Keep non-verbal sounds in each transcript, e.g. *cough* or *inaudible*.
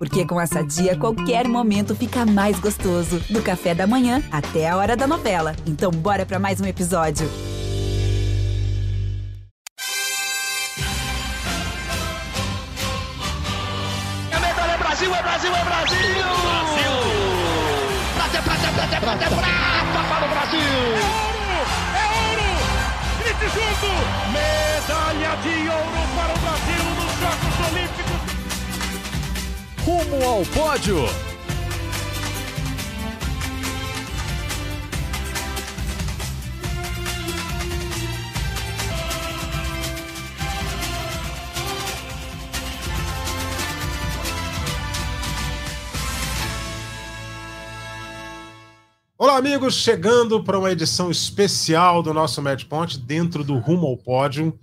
Porque com essa dia, qualquer momento fica mais gostoso. Do café da manhã até a hora da novela. Então, bora para mais um episódio. É medalha, é Brasil, é Brasil, é Brasil! Brasil! Prata, prata, prata, prata, prata para o Brasil! É ouro! Grite junto! Medalha de ouro para o Brasil nos Jogos Olímpicos! Rumo ao pódio. Olá, amigos, chegando para uma edição especial do nosso Match Point dentro do Rumo ao Pódio.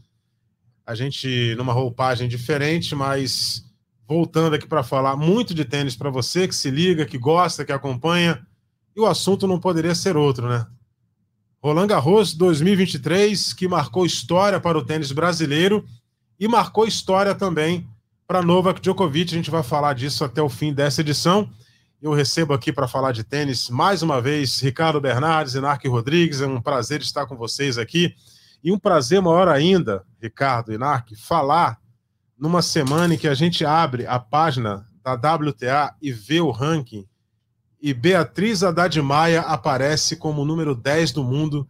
A gente numa roupagem diferente, mas voltando aqui para falar muito de tênis para você que se liga, que gosta, que acompanha. E o assunto não poderia ser outro, né? Roland Garros 2023, que marcou história para o tênis brasileiro e marcou história também para Novak Djokovic. A gente vai falar disso até o fim dessa edição. Eu recebo aqui para falar de tênis mais uma vez Ricardo Bernardes e Narque Rodrigues. É um prazer estar com vocês aqui. E um prazer maior ainda, Ricardo e Narque, falar numa semana em que a gente abre a página da WTA e vê o ranking. E Beatriz Haddad Maia aparece como número 10 do mundo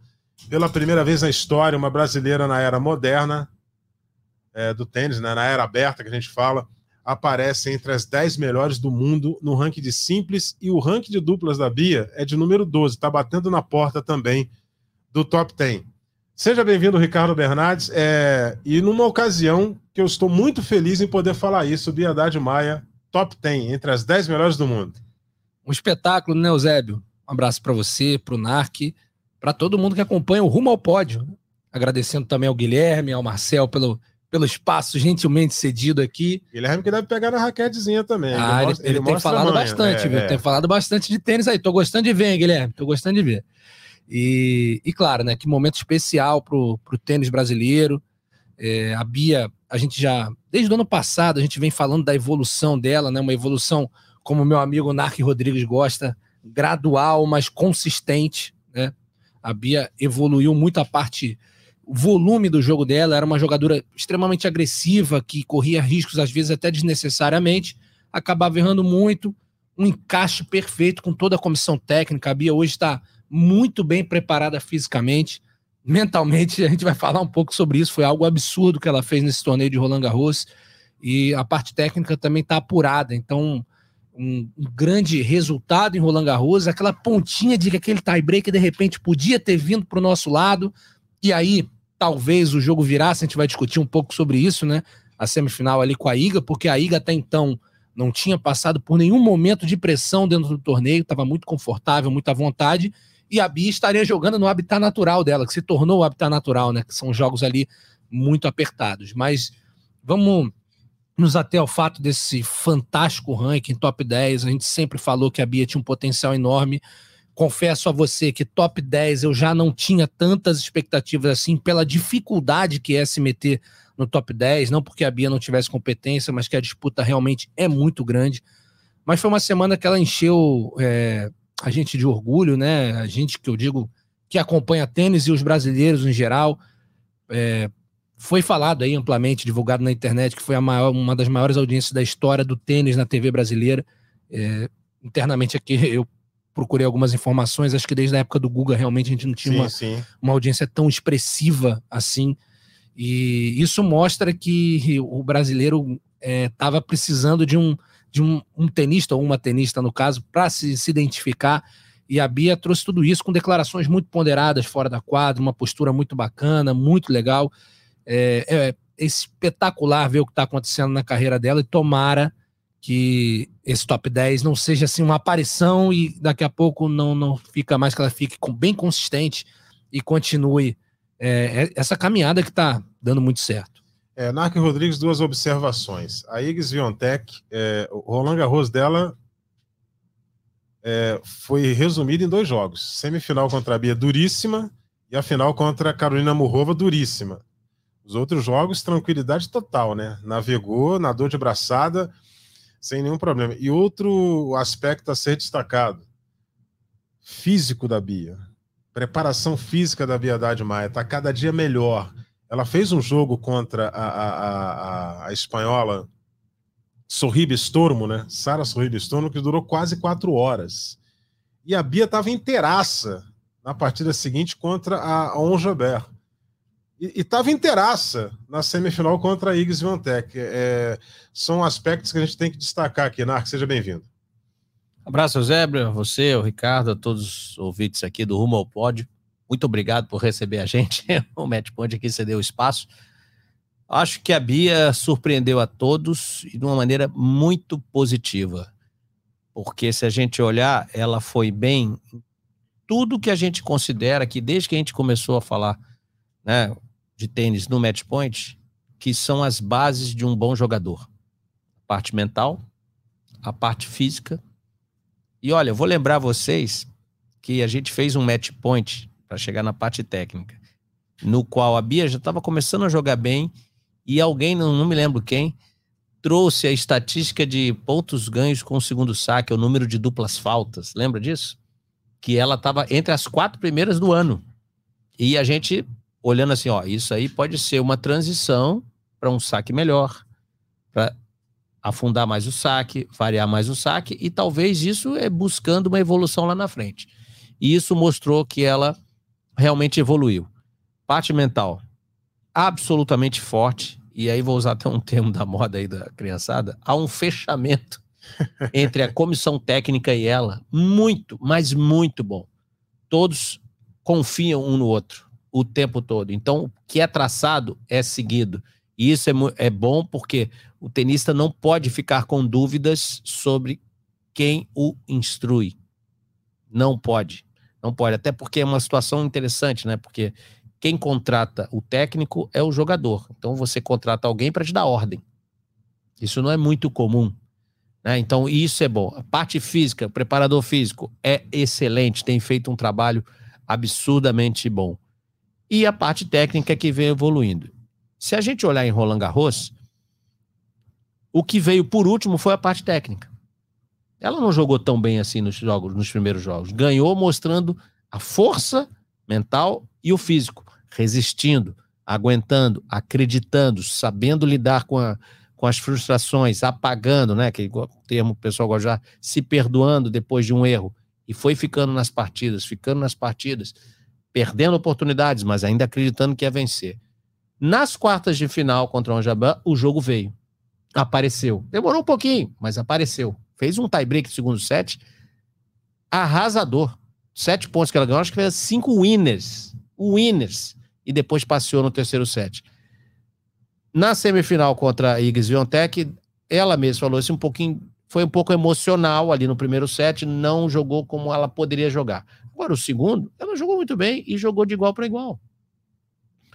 pela primeira vez na história, uma brasileira na era moderna é, do tênis, né, na era aberta que a gente fala aparece entre as 10 melhores do mundo no ranking de simples e o ranking de duplas da Bia é de número 12, está batendo na porta também do top 10. Seja bem-vindo, Ricardo Bernardes, é... e numa ocasião que eu estou muito feliz em poder falar isso, Bia Haddad Maia, top 10, entre as 10 melhores do mundo. Um espetáculo, né, Eusébio? Um abraço para você, para o NARC, para todo mundo que acompanha o Rumo ao Pódio. Agradecendo também ao Guilherme, ao Marcel pelo, pelo espaço gentilmente cedido aqui. Guilherme que deve pegar na raquetezinha também. Ah, ele, ele, ele tem falado bastante, é, viu? É. Tem falado bastante de tênis aí. Tô gostando de ver, hein, Guilherme? Tô gostando de ver. E, e claro, né? Que momento especial pro, pro tênis brasileiro. É, a Bia, a gente já, desde o ano passado, a gente vem falando da evolução dela, né? Uma evolução, como meu amigo Narc Rodrigues gosta, gradual, mas consistente, né? A Bia evoluiu muito a parte o volume do jogo dela, era uma jogadora extremamente agressiva, que corria riscos, às vezes até desnecessariamente, acabava errando muito, um encaixe perfeito com toda a comissão técnica. A Bia hoje está muito bem preparada fisicamente, mentalmente, *laughs* a gente vai falar um pouco sobre isso, foi algo absurdo que ela fez nesse torneio de Roland Garros, e a parte técnica também está apurada, então um, um, grande resultado em Roland Garros, aquela pontinha de que aquele tie-break de repente podia ter vindo para o nosso lado, e aí talvez o jogo virasse, a gente vai discutir um pouco sobre isso, né? A semifinal ali com a Iga, porque a Iga até então não tinha passado por nenhum momento de pressão dentro do torneio, estava muito confortável, muita vontade, e a Bia estaria jogando no habitat natural dela, que se tornou o habitat natural, né? Que são jogos ali muito apertados. Mas vamos nos até ao fato desse fantástico ranking top 10. A gente sempre falou que a Bia tinha um potencial enorme confesso a você que top 10 eu já não tinha tantas expectativas assim pela dificuldade que é se meter no top 10, não porque a Bia não tivesse competência, mas que a disputa realmente é muito grande. Mas foi uma semana que ela encheu é, a gente de orgulho, né? A gente que eu digo que acompanha tênis e os brasileiros em geral. É, foi falado aí amplamente, divulgado na internet, que foi a maior, uma das maiores audiências da história do tênis na TV brasileira. É, internamente aqui *laughs* eu procurei algumas informações, acho que desde a época do Guga realmente a gente não tinha sim, uma, sim. uma audiência tão expressiva assim. E isso mostra que o brasileiro estava é, precisando de um, de um, um, tenista, ou uma tenista no caso, para se, se identificar. E a Bia trouxe tudo isso com declarações muito ponderadas fora da quadra, uma postura muito bacana, muito legal. É, é, espetacular ver o que está acontecendo na carreira dela e tomara que esse top 10 não seja assim uma aparição e daqui a pouco não, não fica mais que ela fique bem consistente e continue é, é, essa caminhada que está dando muito certo. É, Narc Rodrigues, duas observações. A Iggs Viontech, é, o Roland Garros dela é, foi resumido em dois jogos. Semifinal contra a Bia duríssima e a final contra a Carolina Morrova duríssima. Os outros jogos, tranquilidade total, né? Navegou, nadou de braçada, sem nenhum problema. E outro aspecto a ser destacado: físico da Bia. Preparação física da Bia Haddad Maia está cada dia melhor. Ela fez um jogo contra a, a, a, a espanhola Sorribe Stormo, né? Sara Sorribe Stormo, que durou quase quatro horas. E a Bia estava inteiraça na partida seguinte contra a Onjabert. E estava inteiraça na semifinal contra a Iggs Vantec. É, são aspectos que a gente tem que destacar aqui. Narc, seja bem-vindo. Abraço, Zébria, você, o Ricardo, a todos os ouvintes aqui do Rumo ao Pódio. Muito obrigado por receber a gente. *laughs* o Match Point aqui cedeu espaço. Acho que a Bia surpreendeu a todos e de uma maneira muito positiva. Porque se a gente olhar, ela foi bem em tudo que a gente considera que desde que a gente começou a falar, né, de tênis no match point, que são as bases de um bom jogador. A parte mental, a parte física. E olha, vou lembrar vocês que a gente fez um match point para chegar na parte técnica, no qual a Bia já estava começando a jogar bem e alguém, não, não me lembro quem, trouxe a estatística de pontos ganhos com o segundo saque, o número de duplas faltas. Lembra disso? Que ela estava entre as quatro primeiras do ano. E a gente olhando assim, ó, isso aí pode ser uma transição para um saque melhor, para afundar mais o saque, variar mais o saque, e talvez isso é buscando uma evolução lá na frente. E isso mostrou que ela realmente evoluiu. Parte mental, absolutamente forte, e aí vou usar até um termo da moda aí da criançada, há um fechamento *laughs* entre a comissão técnica e ela, muito, mas muito bom. Todos confiam um no outro o tempo todo. Então, o que é traçado é seguido. E isso é, é bom porque o tenista não pode ficar com dúvidas sobre quem o instrui. Não pode. Não pode. Até porque é uma situação interessante, né? Porque quem contrata o técnico é o jogador. Então você contrata alguém para te dar ordem. Isso não é muito comum. Né? Então isso é bom. A parte física, o preparador físico é excelente, tem feito um trabalho absurdamente bom e a parte técnica que vem evoluindo. Se a gente olhar em Roland Garros, o que veio por último foi a parte técnica. Ela não jogou tão bem assim nos jogos, nos primeiros jogos. Ganhou mostrando a força mental e o físico, resistindo, aguentando, acreditando, sabendo lidar com, a, com as frustrações, apagando, né? Que o termo o pessoal gosta já, se perdoando depois de um erro. E foi ficando nas partidas, ficando nas partidas perdendo oportunidades, mas ainda acreditando que ia vencer. Nas quartas de final contra o Anjabã, o jogo veio. Apareceu. Demorou um pouquinho, mas apareceu. Fez um tie-break no segundo set arrasador. Sete pontos que ela ganhou, acho que fez cinco winners. Winners. E depois passeou no terceiro set. Na semifinal contra a Iggs Viontech, ela mesma falou assim um pouquinho, foi um pouco emocional ali no primeiro set, não jogou como ela poderia jogar. Agora, o segundo, ela jogou muito bem e jogou de igual para igual.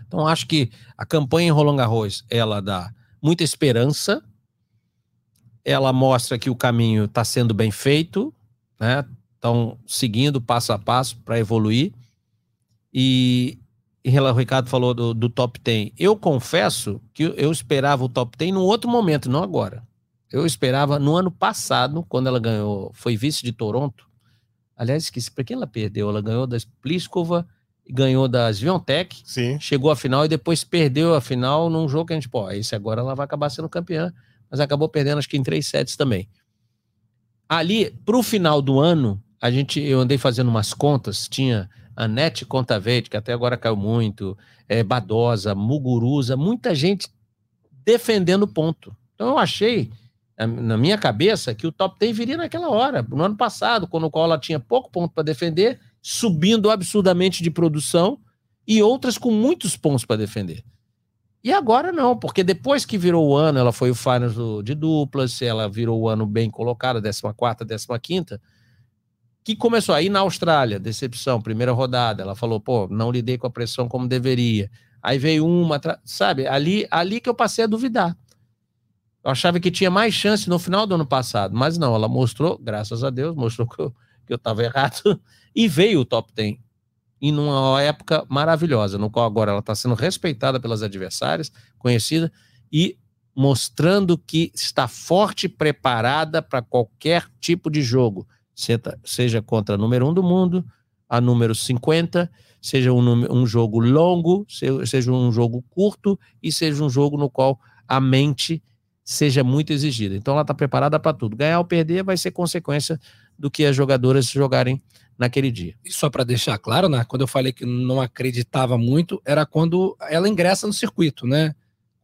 Então, acho que a campanha em Roland Garros, ela dá muita esperança, ela mostra que o caminho está sendo bem feito, né? Estão seguindo passo a passo para evoluir. E, e o Ricardo falou do, do top 10. Eu confesso que eu esperava o top 10 num outro momento, não agora. Eu esperava no ano passado, quando ela ganhou, foi vice de Toronto, Aliás, esqueci para quem ela perdeu. Ela ganhou da Pliskova e ganhou da Sviontech. Sim. Chegou à final e depois perdeu a final num jogo que a gente, pô, esse agora ela vai acabar sendo campeã, mas acabou perdendo acho que em três sets também. Ali, para o final do ano, a gente, eu andei fazendo umas contas, tinha a Net Contavete, que até agora caiu muito, é, Badosa, Muguruza, muita gente defendendo ponto. Então eu achei na minha cabeça, que o top 10 viria naquela hora, no ano passado, quando o ela tinha pouco ponto para defender, subindo absurdamente de produção e outras com muitos pontos para defender. E agora não, porque depois que virou o ano, ela foi o finals de duplas, ela virou o ano bem colocada, 14 15 que começou aí na Austrália, decepção, primeira rodada, ela falou, pô, não lidei com a pressão como deveria. Aí veio uma, sabe, ali, ali que eu passei a duvidar. Eu achava que tinha mais chance no final do ano passado, mas não, ela mostrou, graças a Deus, mostrou que eu estava errado *laughs* e veio o top 10 em uma época maravilhosa, no qual agora ela está sendo respeitada pelas adversárias, conhecida, e mostrando que está forte e preparada para qualquer tipo de jogo, seja contra a número 1 um do mundo, a número 50, seja um, um jogo longo, seja um jogo curto e seja um jogo no qual a mente seja muito exigida. Então ela está preparada para tudo. Ganhar ou perder vai ser consequência do que as jogadoras jogarem naquele dia. E só para deixar claro, né, quando eu falei que não acreditava muito, era quando ela ingressa no circuito, né?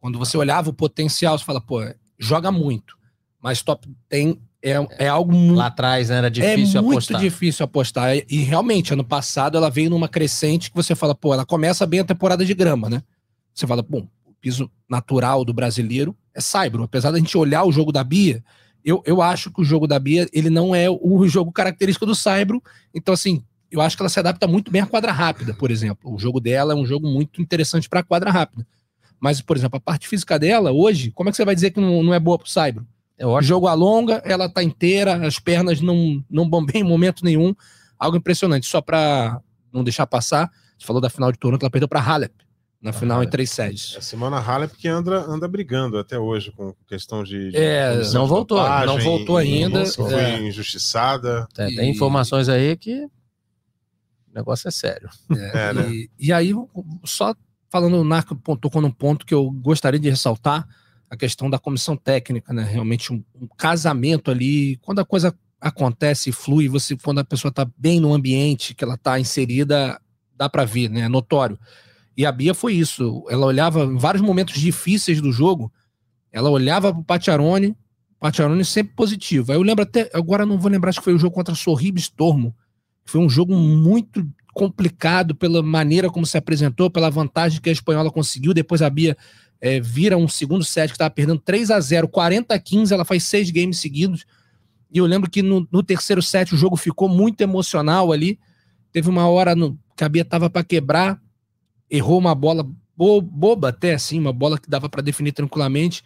Quando você olhava o potencial, você fala, pô, joga muito. Mas top tem é, é algo muito. Lá atrás né, era difícil é apostar. É muito difícil apostar. E, e, realmente, ano passado, ela veio numa crescente que você fala, pô, ela começa bem a temporada de grama, né? Você fala, bom, o piso natural do brasileiro é Saibro. Apesar da gente olhar o jogo da Bia, eu, eu acho que o jogo da Bia, ele não é o jogo característico do Saibro. Então, assim, eu acho que ela se adapta muito bem à quadra rápida, por exemplo. O jogo dela é um jogo muito interessante para a quadra rápida. Mas, por exemplo, a parte física dela, hoje, como é que você vai dizer que não, não é boa pro Saibro? É o jogo alonga, ela tá inteira, as pernas não, não bombeiam em momento nenhum. Algo impressionante. Só para não deixar passar, você falou da final de Toronto, ela perdeu para Halep na final em três sedes. A Simona Halep que anda, anda brigando até hoje com questão de. de é, não voltou, não voltou ainda. Foi é. injustiçada. É, tem informações aí que o negócio é sério. É, é, né? e, e, aí, só falando, o Narco tocou num ponto que eu gostaria de ressaltar, a questão da comissão técnica, né? Realmente um, um casamento ali, quando a coisa acontece e flui, você, quando a pessoa está bem no ambiente que ela está inserida, dá para ver, né? É notório. E a Bia foi isso. Ela olhava em vários momentos difíceis do jogo, ela olhava pro Patiarone, Patiarone sempre positivo. Aí eu lembro até, agora não vou lembrar, que foi o jogo contra Sorribes Tormo. Foi um jogo muito complicado pela maneira como se apresentou, pela vantagem que a espanhola conseguiu. Depois a Bia é, vira um segundo set que estava perdendo 3 a 0 40 a 15, ela faz seis games seguidos. E eu lembro que no, no terceiro set o jogo ficou muito emocional ali. Teve uma hora no, que a Bia estava para quebrar, errou uma bola bo, boba até assim, uma bola que dava para definir tranquilamente.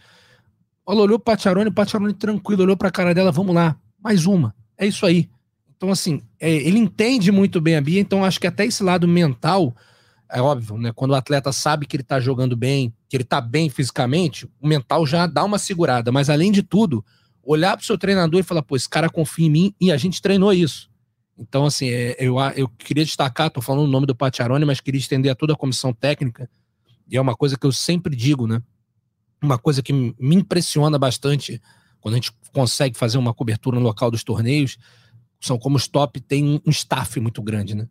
Ela olhou para Pacharone, Pacharone tranquilo, olhou para a cara dela, vamos lá, mais uma. É isso aí. Então, assim, é, ele entende muito bem a Bia, então acho que até esse lado mental, é óbvio, né? Quando o atleta sabe que ele tá jogando bem, que ele tá bem fisicamente, o mental já dá uma segurada. Mas além de tudo, olhar pro seu treinador e falar, pô, esse cara confia em mim e a gente treinou isso. Então, assim, é, eu, eu queria destacar, tô falando o nome do Patiarone, mas queria estender a toda a comissão técnica, e é uma coisa que eu sempre digo, né? Uma coisa que me impressiona bastante quando a gente consegue fazer uma cobertura no local dos torneios, são como os top tem um staff muito grande, né?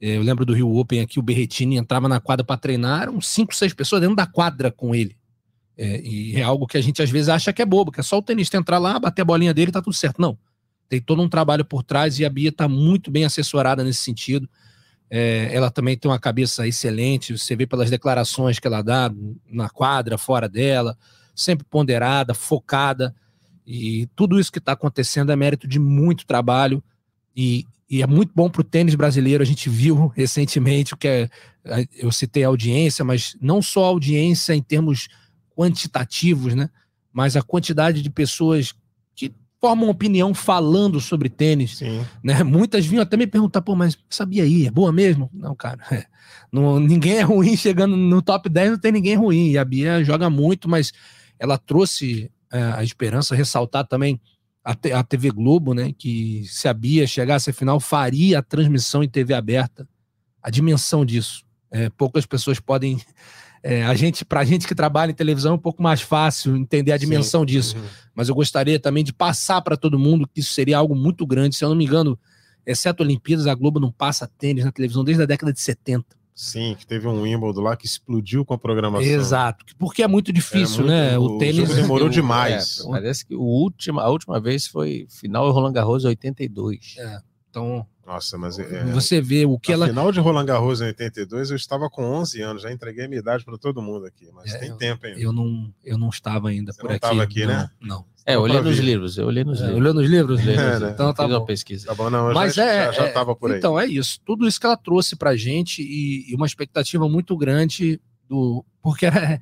É, eu lembro do Rio Open aqui, o Berretini entrava na quadra para treinar, eram cinco, seis pessoas dentro da quadra com ele. É, e é algo que a gente às vezes acha que é bobo, que é só o tenista entrar lá, bater a bolinha dele tá tudo certo. Não. Tem todo um trabalho por trás e a Bia está muito bem assessorada nesse sentido. É, ela também tem uma cabeça excelente, você vê pelas declarações que ela dá na quadra, fora dela, sempre ponderada, focada. E tudo isso que está acontecendo é mérito de muito trabalho e, e é muito bom para o tênis brasileiro. A gente viu *laughs* recentemente o que é, eu citei a audiência, mas não só a audiência em termos quantitativos, né? Mas a quantidade de pessoas formam opinião falando sobre tênis, Sim. né? Muitas vinham até me perguntar, pô, mas sabia aí, é boa mesmo? Não, cara, *laughs* é, não, ninguém é ruim chegando no top 10, não tem ninguém ruim. E a Bia joga muito, mas ela trouxe é, a esperança, ressaltar também a, a TV Globo, né? Que se a Bia chegasse à final, faria a transmissão em TV aberta. A dimensão disso. É, poucas pessoas podem. É, a gente, para a gente que trabalha em televisão, é um pouco mais fácil entender a dimensão Sim. disso. Uhum. Mas eu gostaria também de passar para todo mundo que isso seria algo muito grande. Se eu não me engano, exceto Olimpíadas, a Globo não passa tênis na televisão desde a década de 70. Sim, que teve um Wimbledon lá que explodiu com a programação. Exato, porque é muito difícil, muito, né? O, o tênis demorou *laughs* demais. É, parece que o último, a última vez foi final Roland Garros 82. É. Então, nossa, mas é, você vê o que ela. final de Roland Garros em 82, eu estava com 11 anos, já entreguei a minha idade para todo mundo aqui, mas é, tem eu, tempo ainda. Eu não, eu não estava ainda Você por não aqui. Estava aqui, não, né? Não. É, eu olhei nos livros, eu olhei nos é, livros. Olhou nos livros? *laughs* É, né? Então tá bom. uma pesquisa. Tá bom, não, eu Mas já, é, já, já por aí. Então, é isso. Tudo isso que ela trouxe pra gente e, e uma expectativa muito grande do. Porque é,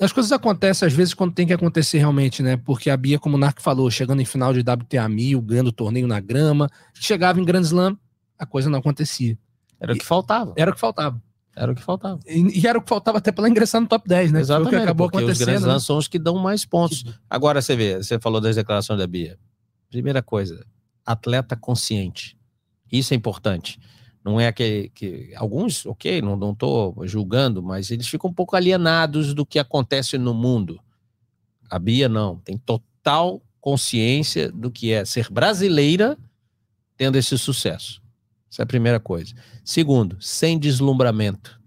as coisas acontecem às vezes quando tem que acontecer realmente, né? Porque a Bia, como o Narco falou, chegando em final de WTA 1000, ganhando torneio na grama, chegava em Grand Slam, a coisa não acontecia. Era o que faltava. Era o que faltava. Era o que faltava. E, e, era o que faltava até para ela ingressar no top 10, né? Exatamente, que acabou porque acontecendo. Os grandes né? são os que dão mais pontos. Agora você vê, você falou das declarações da Bia. Primeira coisa, atleta consciente. Isso é importante. Não é que, que alguns, ok, não estou julgando, mas eles ficam um pouco alienados do que acontece no mundo. A Bia não, tem total consciência do que é ser brasileira tendo esse sucesso. Essa é a primeira coisa. Segundo, sem deslumbramento,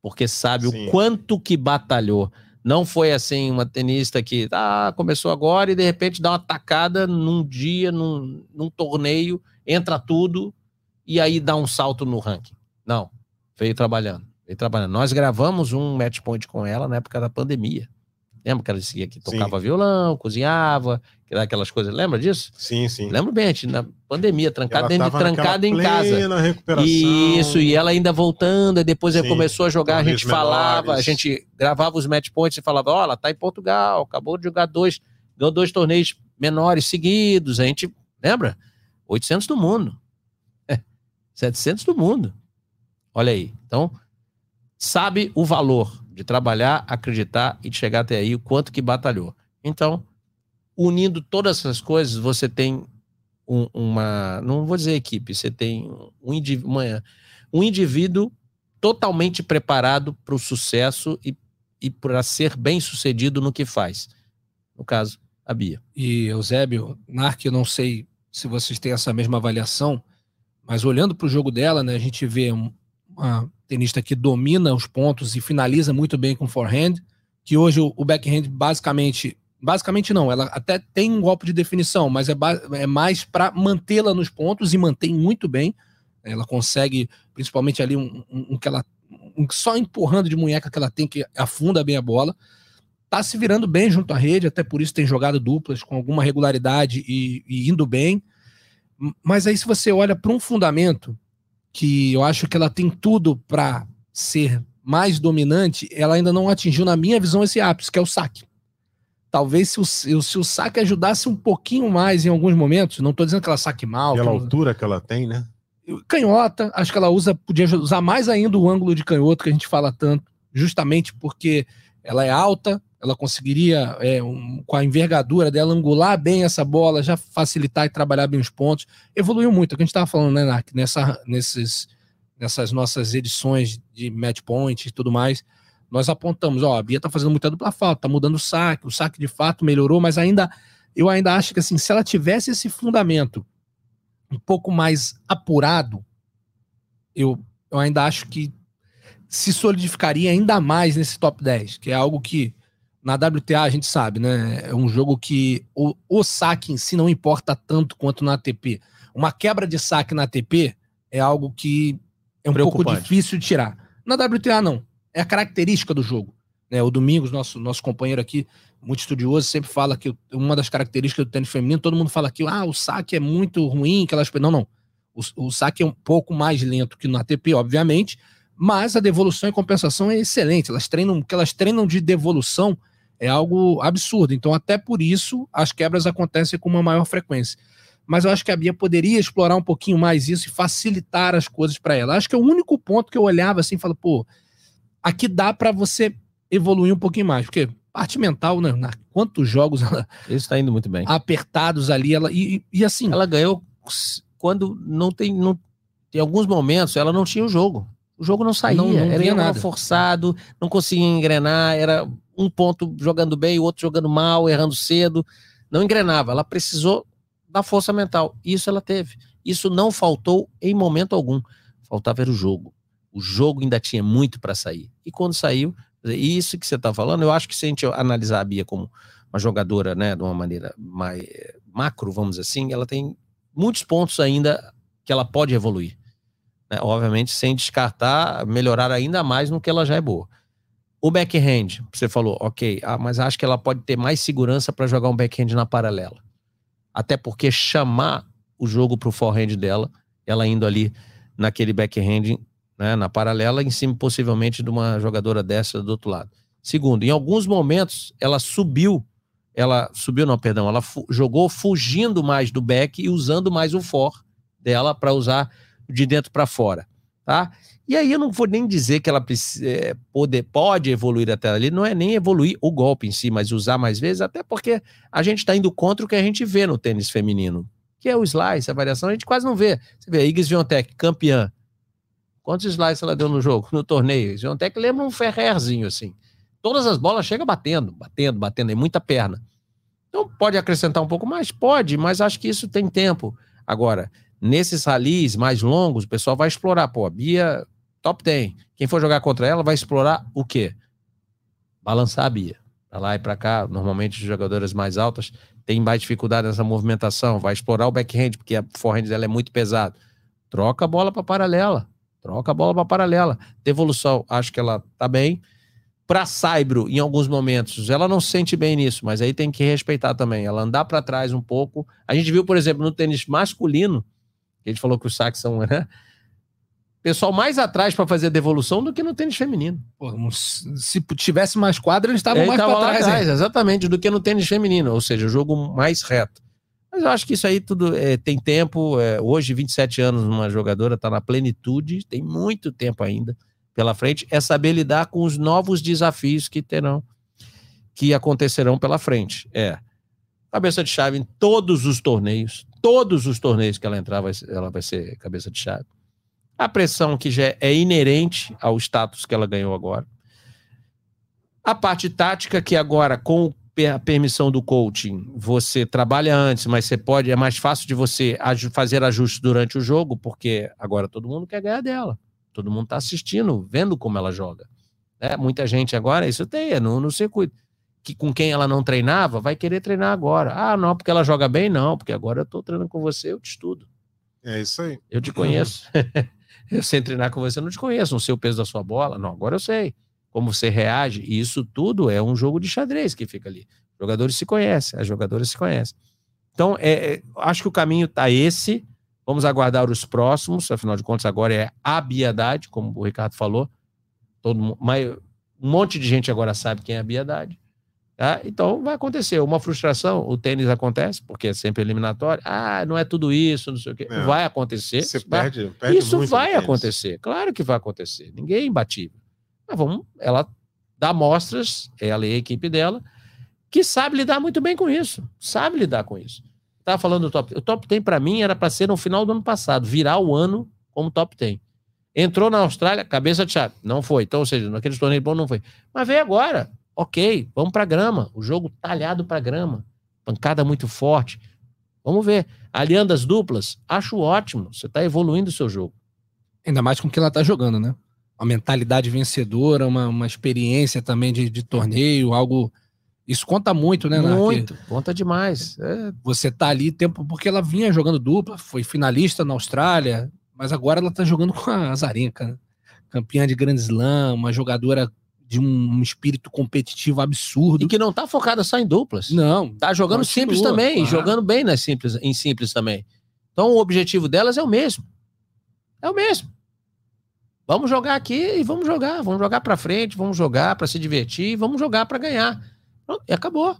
porque sabe Sim. o quanto que batalhou. Não foi assim uma tenista que ah, começou agora e de repente dá uma tacada num dia, num, num torneio, entra tudo e aí dá um salto no ranking. Não, veio trabalhando. Veio trabalhando. Nós gravamos um match point com ela na época da pandemia. Lembra que ela dizia que tocava sim. violão, cozinhava, que era aquelas coisas. Lembra disso? Sim, sim. Lembro bem, na pandemia, trancada dentro de trancada em casa. Recuperação. Isso, e ela ainda voltando, e depois sim. começou a jogar, a gente falava, menores. a gente gravava os match points e falava: ó, oh, ela tá em Portugal, acabou de jogar dois, ganhou dois torneios menores seguidos. A gente, lembra? 800 do mundo. 700 do mundo. Olha aí. Então, sabe o valor de trabalhar, acreditar e chegar até aí, o quanto que batalhou. Então, unindo todas essas coisas, você tem um, uma, não vou dizer equipe, você tem um, uma, um indivíduo totalmente preparado para o sucesso e, e para ser bem sucedido no que faz. No caso, a Bia. E Eusébio, Narc, eu não sei se vocês têm essa mesma avaliação, mas olhando para o jogo dela, né, a gente vê uma tenista que domina os pontos e finaliza muito bem com forehand, que hoje o, backhand basicamente, basicamente não, ela até tem um golpe de definição, mas é, é mais para mantê-la nos pontos e mantém muito bem. Ela consegue, principalmente ali um, um, um que ela um, só empurrando de munheca que ela tem que afunda bem a bola. Tá se virando bem junto à rede, até por isso tem jogado duplas com alguma regularidade e, e indo bem. Mas aí se você olha para um fundamento que eu acho que ela tem tudo para ser mais dominante, ela ainda não atingiu, na minha visão, esse ápice, que é o saque. Talvez se o, se o saque ajudasse um pouquinho mais em alguns momentos, não estou dizendo que ela saque mal. Pela altura que ela tem, né? Canhota, acho que ela usa, podia usar mais ainda o ângulo de canhoto que a gente fala tanto, justamente porque ela é alta, ela conseguiria, é, um, com a envergadura dela, angular bem essa bola, já facilitar e trabalhar bem os pontos. Evoluiu muito, é o que a gente estava falando, né, Nark, nessa, nesses, nessas nossas edições de match point e tudo mais. Nós apontamos, ó, a Bia tá fazendo muita dupla falta, tá mudando o saque, o saque de fato melhorou, mas ainda, eu ainda acho que assim, se ela tivesse esse fundamento um pouco mais apurado, eu, eu ainda acho que se solidificaria ainda mais nesse top 10, que é algo que na WTA a gente sabe, né? É um jogo que o, o saque em si não importa tanto quanto na ATP. Uma quebra de saque na ATP é algo que é um pouco difícil de tirar. Na WTA, não. É a característica do jogo. Né? O Domingos, nosso, nosso companheiro aqui, muito estudioso, sempre fala que uma das características do tênis feminino, todo mundo fala que ah, o saque é muito ruim, que elas. Não, não. O, o saque é um pouco mais lento que no ATP, obviamente, mas a devolução e compensação é excelente. Elas treinam, o que elas treinam de devolução é algo absurdo. Então, até por isso, as quebras acontecem com uma maior frequência. Mas eu acho que a Bia poderia explorar um pouquinho mais isso e facilitar as coisas para ela. Acho que é o único ponto que eu olhava assim e falo, pô, aqui dá para você evoluir um pouquinho mais. Porque parte mental, né? Quantos jogos ela. Isso está indo muito bem. Apertados ali. Ela, e, e assim. Ela ganhou quando não tem. Não, em alguns momentos ela não tinha o jogo. O jogo não saía, não, não era nada. forçado, não conseguia engrenar, era um ponto jogando bem, o outro jogando mal, errando cedo, não engrenava. Ela precisou da força mental. Isso ela teve. Isso não faltou em momento algum. Faltava era o jogo. O jogo ainda tinha muito para sair. E quando saiu, isso que você está falando, eu acho que se a gente analisar a Bia como uma jogadora, né, de uma maneira mais macro, vamos dizer assim, ela tem muitos pontos ainda que ela pode evoluir. Né? Obviamente, sem descartar, melhorar ainda mais no que ela já é boa. O backhand, você falou, ok, ah, mas acho que ela pode ter mais segurança para jogar um backhand na paralela. Até porque chamar o jogo para o forehand dela, ela indo ali naquele backhand, né, na paralela, em cima possivelmente de uma jogadora dessa do outro lado. Segundo, em alguns momentos ela subiu, ela subiu não, perdão, ela fu jogou fugindo mais do back e usando mais o for dela para usar de dentro para fora, tá? E aí eu não vou nem dizer que ela é, pode, pode evoluir até ali, não é nem evoluir o golpe em si, mas usar mais vezes, até porque a gente está indo contra o que a gente vê no tênis feminino, que é o slice, a variação, a gente quase não vê. Você vê, a Iggs Viontech, campeã. Quantos slices ela deu no jogo, no torneio? Viontech lembra um Ferrerzinho, assim. Todas as bolas chegam batendo, batendo, batendo, é muita perna. Então pode acrescentar um pouco mais? Pode, mas acho que isso tem tempo. Agora, nesses ralis mais longos, o pessoal vai explorar. Pô, a Bia top 10. Quem for jogar contra ela vai explorar o quê? Balançar a Bia. Pra lá e pra cá, normalmente as jogadoras mais altas têm mais dificuldade nessa movimentação. Vai explorar o backhand, porque a forehand dela é muito pesado. Troca a bola para paralela. Troca a bola para paralela. Devolução, acho que ela tá bem. Para Saibro, em alguns momentos, ela não se sente bem nisso, mas aí tem que respeitar também. Ela andar para trás um pouco. A gente viu, por exemplo, no tênis masculino, que a gente falou que os saques são, né? Pessoal mais atrás para fazer devolução do que no tênis feminino. Pô, se tivesse mais quadra, eles estavam mais para trás. atrás exatamente, do que no tênis feminino, ou seja, o jogo mais reto. Mas eu acho que isso aí tudo é, tem tempo. É, hoje, 27 anos, uma jogadora está na plenitude, tem muito tempo ainda pela frente. É saber lidar com os novos desafios que terão, que acontecerão pela frente. É cabeça de chave em todos os torneios, todos os torneios que ela entrar, vai, ela vai ser cabeça de chave a pressão que já é inerente ao status que ela ganhou agora. A parte tática, que agora, com a permissão do coaching, você trabalha antes, mas você pode, é mais fácil de você fazer ajustes durante o jogo, porque agora todo mundo quer ganhar dela. Todo mundo está assistindo, vendo como ela joga. É, muita gente agora, isso tem, é no, no circuito. Que com quem ela não treinava, vai querer treinar agora. Ah, não, porque ela joga bem, não, porque agora eu estou treinando com você, eu te estudo. É isso aí. Eu te conheço. *laughs* Eu sei treinar com você, eu não te conheço, não sei o peso da sua bola. Não, agora eu sei como você reage. E isso tudo é um jogo de xadrez que fica ali. Os jogadores se conhecem, as jogadoras se conhecem. Então, é, é acho que o caminho está esse. Vamos aguardar os próximos. Afinal de contas, agora é a Biedade, como o Ricardo falou. Todo, mas, um monte de gente agora sabe quem é a Biedade. Tá? Então vai acontecer. Uma frustração, o tênis acontece, porque é sempre eliminatório. Ah, não é tudo isso, não sei o quê. É. Vai acontecer. Você perde, perde Isso vai acontecer. Claro que vai acontecer. Ninguém é imbatível. Mas vamos, ela dá mostras, ela e a equipe dela, que sabe lidar muito bem com isso. Sabe lidar com isso. Estava falando do top. O top 10 para mim era para ser no final do ano passado, virar o ano como top 10. Entrou na Austrália, cabeça de chave. Não foi. Então, ou seja, naquele torneio bom não foi. Mas veio agora Ok, vamos para grama. O jogo talhado para grama. Pancada muito forte. Vamos ver. Aliando as duplas, acho ótimo. Você está evoluindo o seu jogo. Ainda mais com o que ela está jogando, né? Uma mentalidade vencedora, uma, uma experiência também de, de torneio, algo. Isso conta muito, né, Muito, conta demais. É. Você tá ali tempo, porque ela vinha jogando dupla, foi finalista na Austrália, mas agora ela tá jogando com a Azarenka, né? campeã de Grand Slam, uma jogadora de um espírito competitivo absurdo. E que não tá focada só em duplas. Não. Tá jogando continua, simples também, claro. jogando bem nas simples, em simples também. Então o objetivo delas é o mesmo. É o mesmo. Vamos jogar aqui e vamos jogar, vamos jogar para frente, vamos jogar para se divertir, vamos jogar para ganhar. E acabou.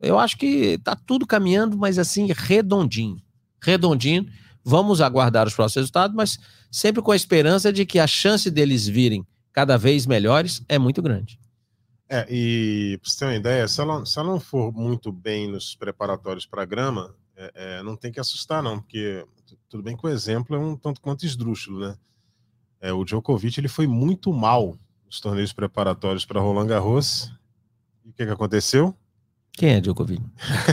Eu acho que tá tudo caminhando, mas assim redondinho. Redondinho. Vamos aguardar os próximos resultados, mas sempre com a esperança de que a chance deles virem cada vez melhores é muito grande. É, e para você ter uma ideia, se ela, se ela não for muito bem nos preparatórios para a grama, é, é, não tem que assustar, não, porque tudo bem que o exemplo é um tanto quanto esdrúxulo, né? É, o Djokovic ele foi muito mal nos torneios preparatórios para Roland Garros. E o que, que aconteceu? Quem é Djokovic?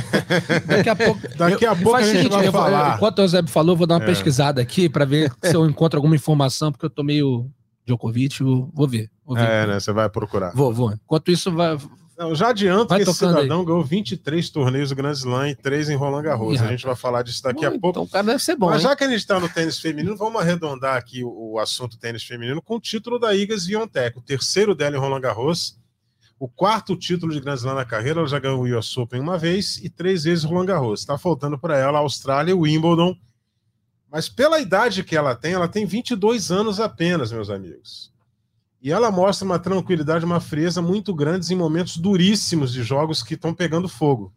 *laughs* Daqui a pouco, Daqui a, pouco a gente seguinte, vai eu, falar. enquanto o Zé falou, vou dar uma é. pesquisada aqui para ver *laughs* se eu encontro alguma informação, porque eu tô meio Djokovic, vou ver. Vou ver. É, né? Você vai procurar. Vou, vou. Enquanto isso, vai. Não, já adianto vai que esse cidadão aí. ganhou 23 torneios do Grand Slam e 3 em Roland Garros. a gente vai falar disso daqui a pouco. Então o cara deve ser bom. Mas hein? já que a gente está no tênis feminino, vamos arredondar aqui o, o assunto tênis feminino com o título da Igas Viontech, o terceiro dela em Roland Garros, o quarto título de Grand Slam na carreira. Ela já ganhou o US Open uma vez e três vezes Roland Garros. Está faltando para ela a Austrália e o Wimbledon mas pela idade que ela tem, ela tem 22 anos apenas, meus amigos. E ela mostra uma tranquilidade, uma frieza muito grandes em momentos duríssimos de jogos que estão pegando fogo.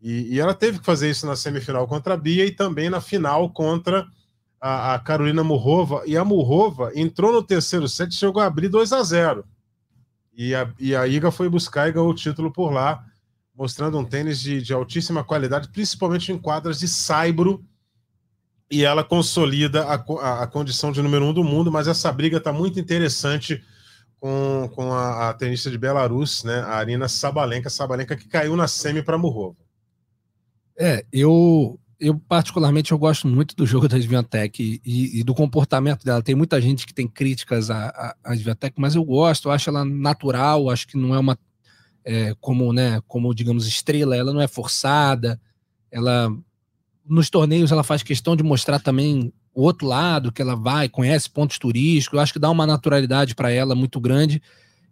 E, e, ela teve que fazer isso na semifinal contra a Bia e também na final contra a, a Carolina Murrova, e a Murrova entrou no terceiro set e chegou a abrir 2 a 0 e a, e a Iga foi buscar e ganhou o título por lá, mostrando um tênis de, de altíssima qualidade, principalmente em quadras de saibro, e ela consolida a, a, a, condição de número um do mundo, mas essa briga está muito interessante com, com a, a, tenista de Belarus, né, a Arina Sabalenka, Sabalenka que caiu na semi para Murrova. É, eu eu particularmente eu gosto muito do jogo da Sviantec e, e, do comportamento dela. Tem muita gente que tem críticas à, à, Sviantec, mas eu gosto, eu acho ela natural, acho que não é uma é, como, né, como digamos estrela, ela não é forçada. Ela nos torneios ela faz questão de mostrar também o outro lado, que ela vai, conhece pontos turísticos. Eu acho que dá uma naturalidade para ela muito grande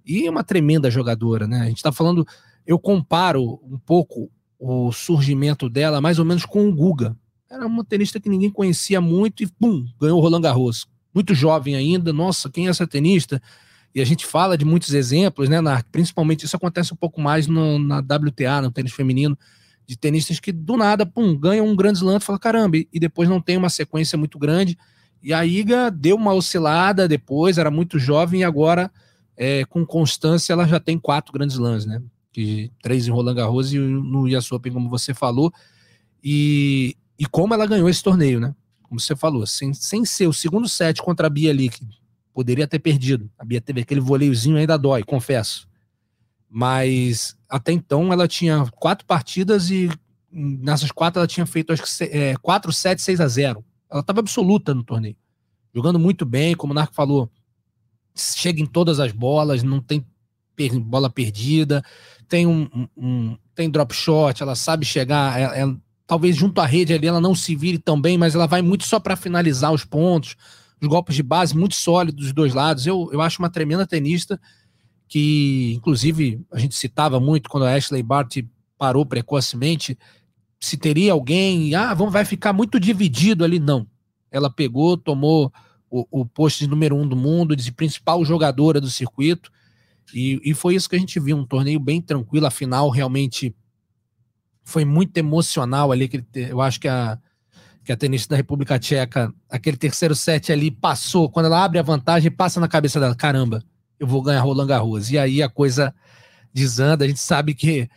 e é uma tremenda jogadora, né? A gente está falando, eu comparo um pouco o surgimento dela mais ou menos com o Guga. Era uma tenista que ninguém conhecia muito e pum, ganhou o Roland Garros. Muito jovem ainda, nossa, quem é essa tenista? E a gente fala de muitos exemplos, né, Narc? Principalmente isso acontece um pouco mais no, na WTA, no tênis feminino, de tenistas que do nada, pum, ganham um grande slam, fala caramba, e depois não tem uma sequência muito grande. E a Iga deu uma oscilada depois, era muito jovem e agora, é, com constância, ela já tem quatro grandes slams, né? que três em Roland Garros e no US Open, como você falou, e, e como ela ganhou esse torneio, né? Como você falou, sem, sem ser o segundo set contra a Bia ali, que poderia ter perdido. A Bia teve aquele voleiozinho ainda dói, confesso. Mas até então ela tinha quatro partidas e nessas quatro ela tinha feito acho que é, quatro sets 6 a 0 Ela estava absoluta no torneio. Jogando muito bem, como o Narco falou, chega em todas as bolas, não tem bola perdida, tem um, um, tem drop shot, ela sabe chegar, ela, ela, talvez junto à rede ali ela não se vire tão bem, mas ela vai muito só para finalizar os pontos, os golpes de base muito sólidos dos dois lados. Eu, eu acho uma tremenda tenista que, inclusive, a gente citava muito quando a Ashley Bart parou precocemente, se teria alguém, ah, vamos, vai ficar muito dividido ali. Não. Ela pegou, tomou o, o posto de número um do mundo, de principal jogadora do circuito, e, e foi isso que a gente viu, um torneio bem tranquilo, a final realmente foi muito emocional ali, eu acho que a, que a tenista da República Tcheca, aquele terceiro set ali passou, quando ela abre a vantagem, passa na cabeça dela, caramba, eu vou ganhar Roland Garros. E aí a coisa desanda, a gente sabe que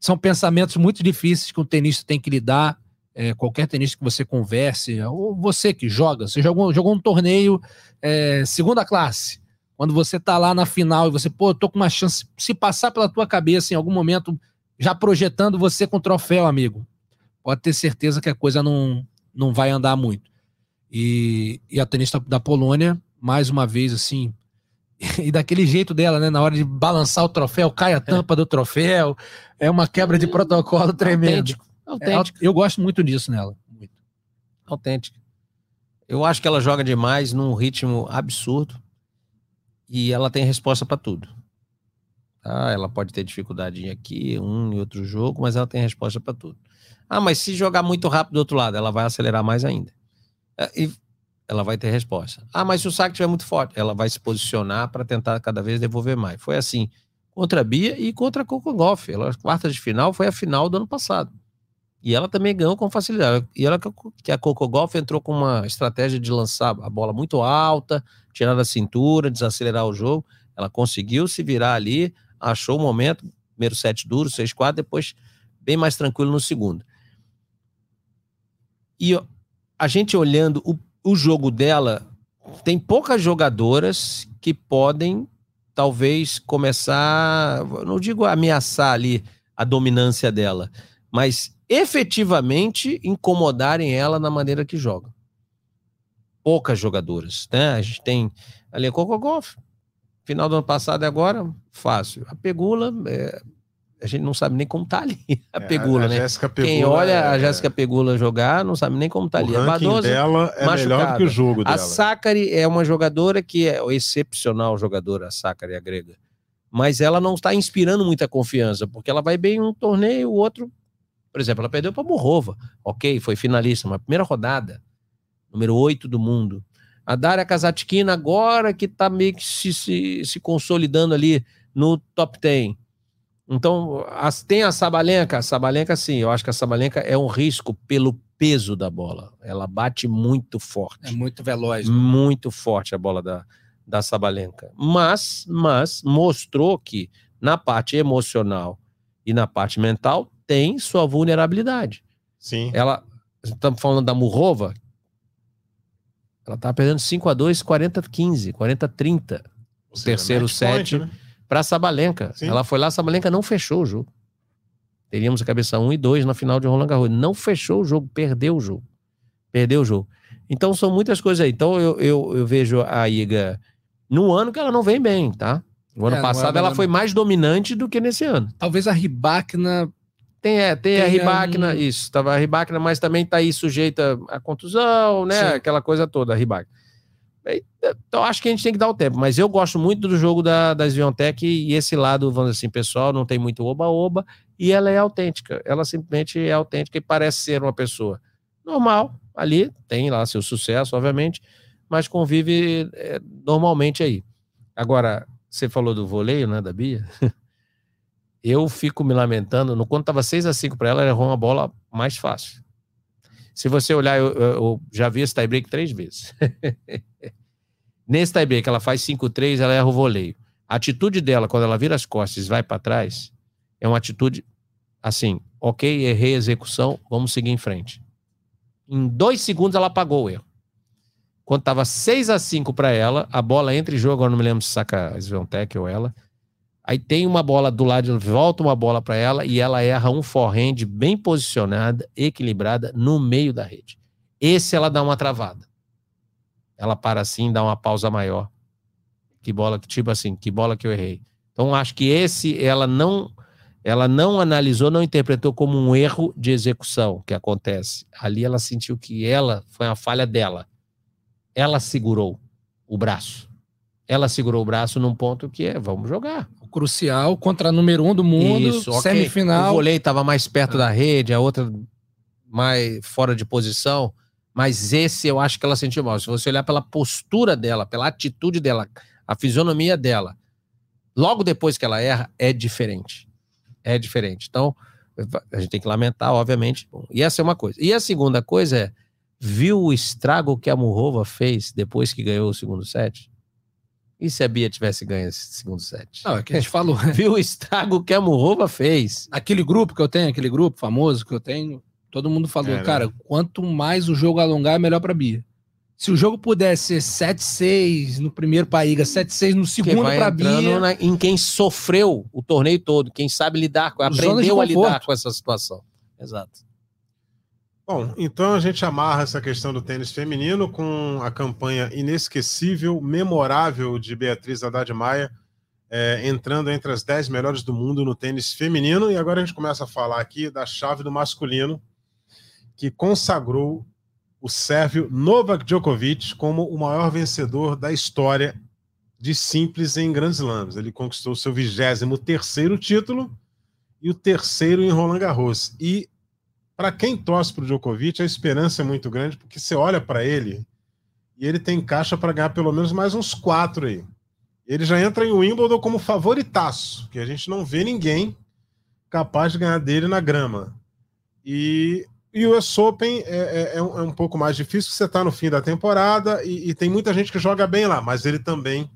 são pensamentos muito difíceis que o tenista tem que lidar, é, qualquer tenista que você converse, ou você que joga, você jogou, jogou um torneio é, segunda classe, quando você tá lá na final e você, pô, tô com uma chance, se passar pela tua cabeça em algum momento, já projetando você com troféu, amigo, pode ter certeza que a coisa não, não vai andar muito. E, e a tenista da Polônia, mais uma vez, assim, *laughs* e daquele jeito dela, né? Na hora de balançar o troféu, cai a é. tampa é. do troféu. É uma quebra de protocolo tremendo. Autêntico. Autêntico. É, eu gosto muito disso nela. Muito. Autêntico. Eu acho que ela joga demais num ritmo absurdo e ela tem resposta para tudo. Ah, ela pode ter dificuldade aqui, um e outro jogo, mas ela tem resposta para tudo. Ah, mas se jogar muito rápido do outro lado, ela vai acelerar mais ainda. É, e ela vai ter resposta. Ah, mas se o saque estiver muito forte, ela vai se posicionar para tentar cada vez devolver mais. Foi assim contra a Bia e contra a Coco Golf. Ela, quarta de final foi a final do ano passado. E ela também ganhou com facilidade. E ela que a Coco Golf entrou com uma estratégia de lançar a bola muito alta, tirar da cintura, desacelerar o jogo. Ela conseguiu se virar ali, achou o momento, primeiro set duro, 6-4, depois bem mais tranquilo no segundo. E a gente olhando o, o jogo dela, tem poucas jogadoras que podem talvez começar, não digo ameaçar ali a dominância dela, mas efetivamente incomodarem ela na maneira que joga. Poucas jogadoras, né? A gente tem a Coco Golf, final do ano passado e agora, fácil. A Pegula, é, a gente não sabe nem como tá ali. *laughs* A é, Pegula, a né? Pegula Quem olha é, a Jéssica Pegula jogar não sabe nem como tá ali. A Badosa, dela é machucada. melhor do que o jogo dela. A Sakari é uma jogadora que é excepcional jogadora, a Sakari, a grega. Mas ela não está inspirando muita confiança, porque ela vai bem em um torneio, o outro por exemplo, ela perdeu para Morrova, ok, foi finalista, uma primeira rodada, número 8 do mundo. A Daria Kazatkina agora que está meio que se, se, se, consolidando ali no top 10. Então, as, tem a Sabalenka, a Sabalenka sim, eu acho que a Sabalenka é um risco pelo peso da bola. Ela bate muito forte. É muito veloz. Né? Muito forte a bola da, da Sabalenka. Mas, mas mostrou que na parte emocional e na parte mental tem sua vulnerabilidade. Sim. Ela, estamos falando da Murrova, ela tá perdendo 5 a 2, 40 a 15, 40 a 30. O terceiro set. Né? Para Sabalenka. Sim. Ela foi lá, Sabalenka não fechou o jogo. Teríamos a cabeça 1 e 2 na final de Roland Garros. Não fechou o jogo, perdeu o jogo. Perdeu o jogo. Então são muitas coisas aí. Então eu, eu, eu vejo a Iga num ano que ela não vem bem, tá? O ano é, passado ela, ela foi mais dominante do que nesse ano. Talvez a Ribakna tem, é, tem, tem a Ribakna, um... isso, tava a Ribakna, mas também tá aí sujeita a contusão, né? Sim. Aquela coisa toda, a Ribakna. Então, acho que a gente tem que dar o tempo, mas eu gosto muito do jogo da, da Sviontech e esse lado, vamos dizer assim, pessoal, não tem muito oba-oba, e ela é autêntica. Ela simplesmente é autêntica e parece ser uma pessoa normal ali, tem lá seu sucesso, obviamente, mas convive é, normalmente aí. Agora, você falou do voleio, né, da Bia? *laughs* eu fico me lamentando, no quando estava 6 a 5 para ela, ela errou uma bola mais fácil. Se você olhar, eu, eu já vi esse tie-break três vezes. *laughs* Nesse tie-break, ela faz 5-3, ela erra o voleio. A atitude dela, quando ela vira as costas e vai para trás, é uma atitude assim: ok, errei a execução, vamos seguir em frente. Em dois segundos, ela apagou o erro. Quando estava 6 a 5 para ela, a bola entra em jogo, agora não me lembro se saca a Sventec ou ela. Aí tem uma bola do lado, volta uma bola para ela e ela erra um forehand bem posicionada, equilibrada no meio da rede. Esse ela dá uma travada. Ela para assim, dá uma pausa maior. Que bola, tipo assim, que bola que eu errei. Então acho que esse ela não ela não analisou, não interpretou como um erro de execução que acontece. Ali ela sentiu que ela foi uma falha dela. Ela segurou o braço. Ela segurou o braço num ponto que é, vamos jogar crucial contra a número um do mundo, Isso, okay. semifinal. O vôlei estava mais perto ah. da rede, a outra mais fora de posição, mas esse eu acho que ela sentiu mal. Se você olhar pela postura dela, pela atitude dela, a fisionomia dela, logo depois que ela erra, é diferente. É diferente. Então, a gente tem que lamentar, obviamente. E essa é uma coisa. E a segunda coisa é, viu o estrago que a Murrova fez depois que ganhou o segundo set? E se a Bia tivesse ganho esse segundo set? Não, é que a gente falou. *laughs* Viu o estrago que a Murrova fez. Aquele grupo que eu tenho, aquele grupo famoso que eu tenho, todo mundo falou, é, cara, quanto mais o jogo alongar, melhor pra Bia. Se o jogo pudesse ser 7-6 no primeiro pra Iga, 7-6 no segundo pra Bia. Na, em quem sofreu o torneio todo, quem sabe lidar com, aprendeu a lidar com essa situação. Exato. Bom, então a gente amarra essa questão do tênis feminino com a campanha inesquecível, memorável de Beatriz Haddad Maia, é, entrando entre as 10 melhores do mundo no tênis feminino. E agora a gente começa a falar aqui da chave do masculino, que consagrou o sérvio Novak Djokovic como o maior vencedor da história de simples em Grand Slams. Ele conquistou seu 23 terceiro título e o terceiro em Roland Garros. E para quem torce para o Djokovic, a esperança é muito grande, porque você olha para ele e ele tem caixa para ganhar pelo menos mais uns quatro aí. Ele já entra em Wimbledon como favoritaço, que a gente não vê ninguém capaz de ganhar dele na grama. E, o US Open é, é, é, um, é um, pouco mais difícil, você está no fim da temporada e, e, tem muita gente que joga bem lá, mas ele também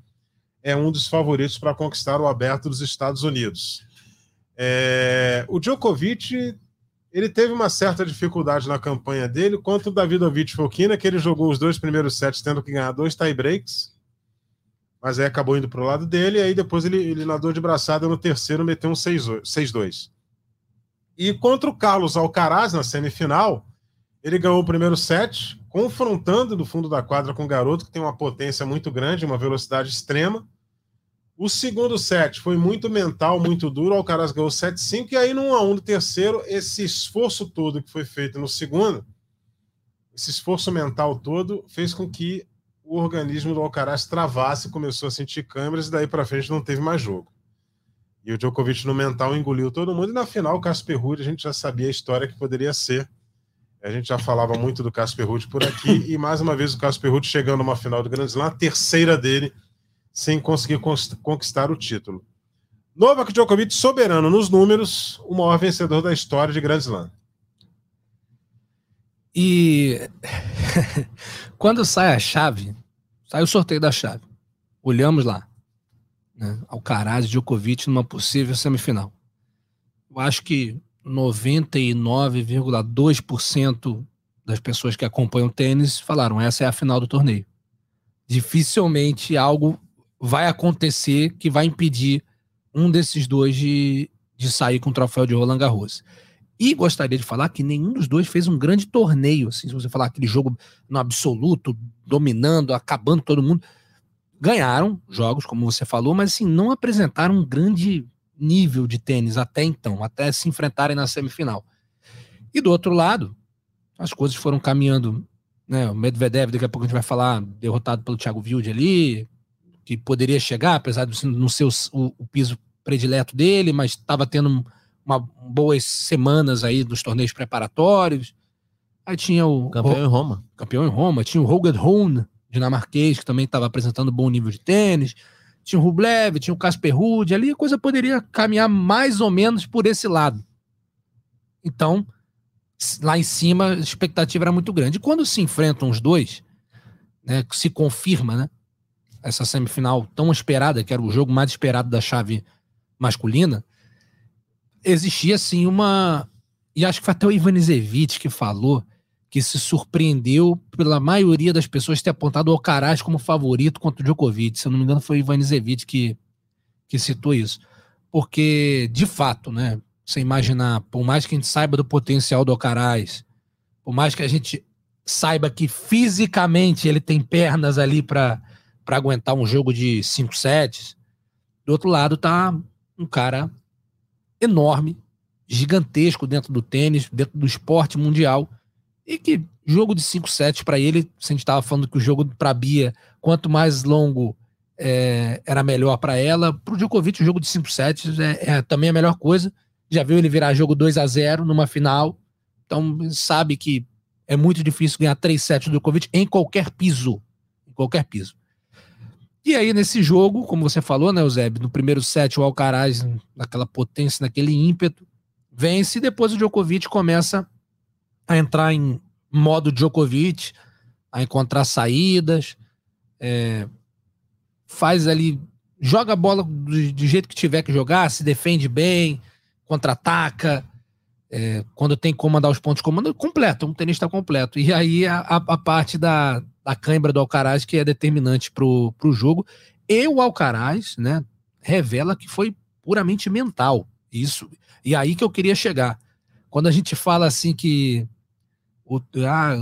é um dos favoritos para conquistar o aberto dos Estados Unidos. É, o Djokovic ele teve uma certa dificuldade na campanha dele, quanto o Davidovich Fokina, que ele jogou os dois primeiros sets tendo que ganhar dois tie-breaks, mas aí acabou indo para o lado dele, e aí depois ele, ele nadou de braçada no terceiro, meteu um 6-2. E contra o Carlos Alcaraz, na semifinal, ele ganhou o primeiro set, confrontando no fundo da quadra com o garoto, que tem uma potência muito grande, uma velocidade extrema, o segundo set foi muito mental, muito duro. O Alcaraz ganhou 7-5. E aí, no 1x1 do terceiro, esse esforço todo que foi feito no segundo, esse esforço mental todo, fez com que o organismo do Alcaraz travasse, começou a sentir câmeras, e daí para frente não teve mais jogo. E o Djokovic no mental engoliu todo mundo. E na final, o Casper Ruud, a gente já sabia a história que poderia ser. A gente já falava muito do Casper Ruud por aqui. e mais uma vez, o Casper Ruud chegando numa final do Grand Slam, a terceira dele sem conseguir conquistar o título. Novak Djokovic soberano nos números, o maior vencedor da história de Grand Slam. E *laughs* quando sai a chave, sai o sorteio da chave. Olhamos lá. Né? Alcaraz Djokovic numa possível semifinal. Eu acho que 99,2% das pessoas que acompanham tênis falaram: essa é a final do torneio. Dificilmente algo vai acontecer que vai impedir um desses dois de, de sair com o troféu de Roland Garros. E gostaria de falar que nenhum dos dois fez um grande torneio, assim, se você falar aquele jogo no absoluto, dominando, acabando todo mundo. Ganharam jogos, como você falou, mas assim, não apresentaram um grande nível de tênis até então, até se enfrentarem na semifinal. E do outro lado, as coisas foram caminhando, né? O Medvedev, daqui a pouco a gente vai falar, derrotado pelo Thiago Wilde ali, que poderia chegar, apesar de não ser o, o piso predileto dele, mas estava tendo uma, boas semanas aí dos torneios preparatórios. Aí tinha o. Campeão em Roma. Campeão em Roma. Tinha o Roger Hohn, dinamarquês, que também estava apresentando bom nível de tênis. Tinha o Rublev, tinha o Casper Ruud. Ali a coisa poderia caminhar mais ou menos por esse lado. Então, lá em cima, a expectativa era muito grande. E quando se enfrentam os dois, né, se confirma, né? Essa semifinal tão esperada, que era o jogo mais esperado da chave masculina, existia assim uma. E acho que foi até o Ivan Zevich que falou que se surpreendeu pela maioria das pessoas ter apontado o Alcaraz como favorito contra o Djokovic. Se eu não me engano, foi o Ivan Zevich que, que citou isso. Porque, de fato, né? Você imaginar, por mais que a gente saiba do potencial do Alcaraz, por mais que a gente saiba que fisicamente ele tem pernas ali para aguentar um jogo de 5 sets, do outro lado tá um cara enorme, gigantesco dentro do tênis, dentro do esporte mundial. E que jogo de 5 sets para ele, se a gente estava falando que o jogo para Bia, quanto mais longo é, era melhor para ela, para o Djokovic o jogo de 5 sets é, é, também a melhor coisa. Já viu ele virar jogo 2 a 0 numa final, então sabe que é muito difícil ganhar 3 sets do Djokovic em qualquer piso. Em qualquer piso. E aí, nesse jogo, como você falou, né, Eusébio, no primeiro set, o Alcaraz, naquela potência, naquele ímpeto, vence, e depois o Djokovic começa a entrar em modo Djokovic, a encontrar saídas, é, faz ali, joga a bola do, do, jeito que tiver que jogar, se defende bem, contra-ataca, é, quando tem como mandar os pontos comando, completo, um tenista completo. E aí a, a parte da, da cãibra do Alcaraz, que é determinante para o jogo. E o Alcaraz, né, revela que foi puramente mental. Isso. E aí que eu queria chegar. Quando a gente fala assim que o, ah,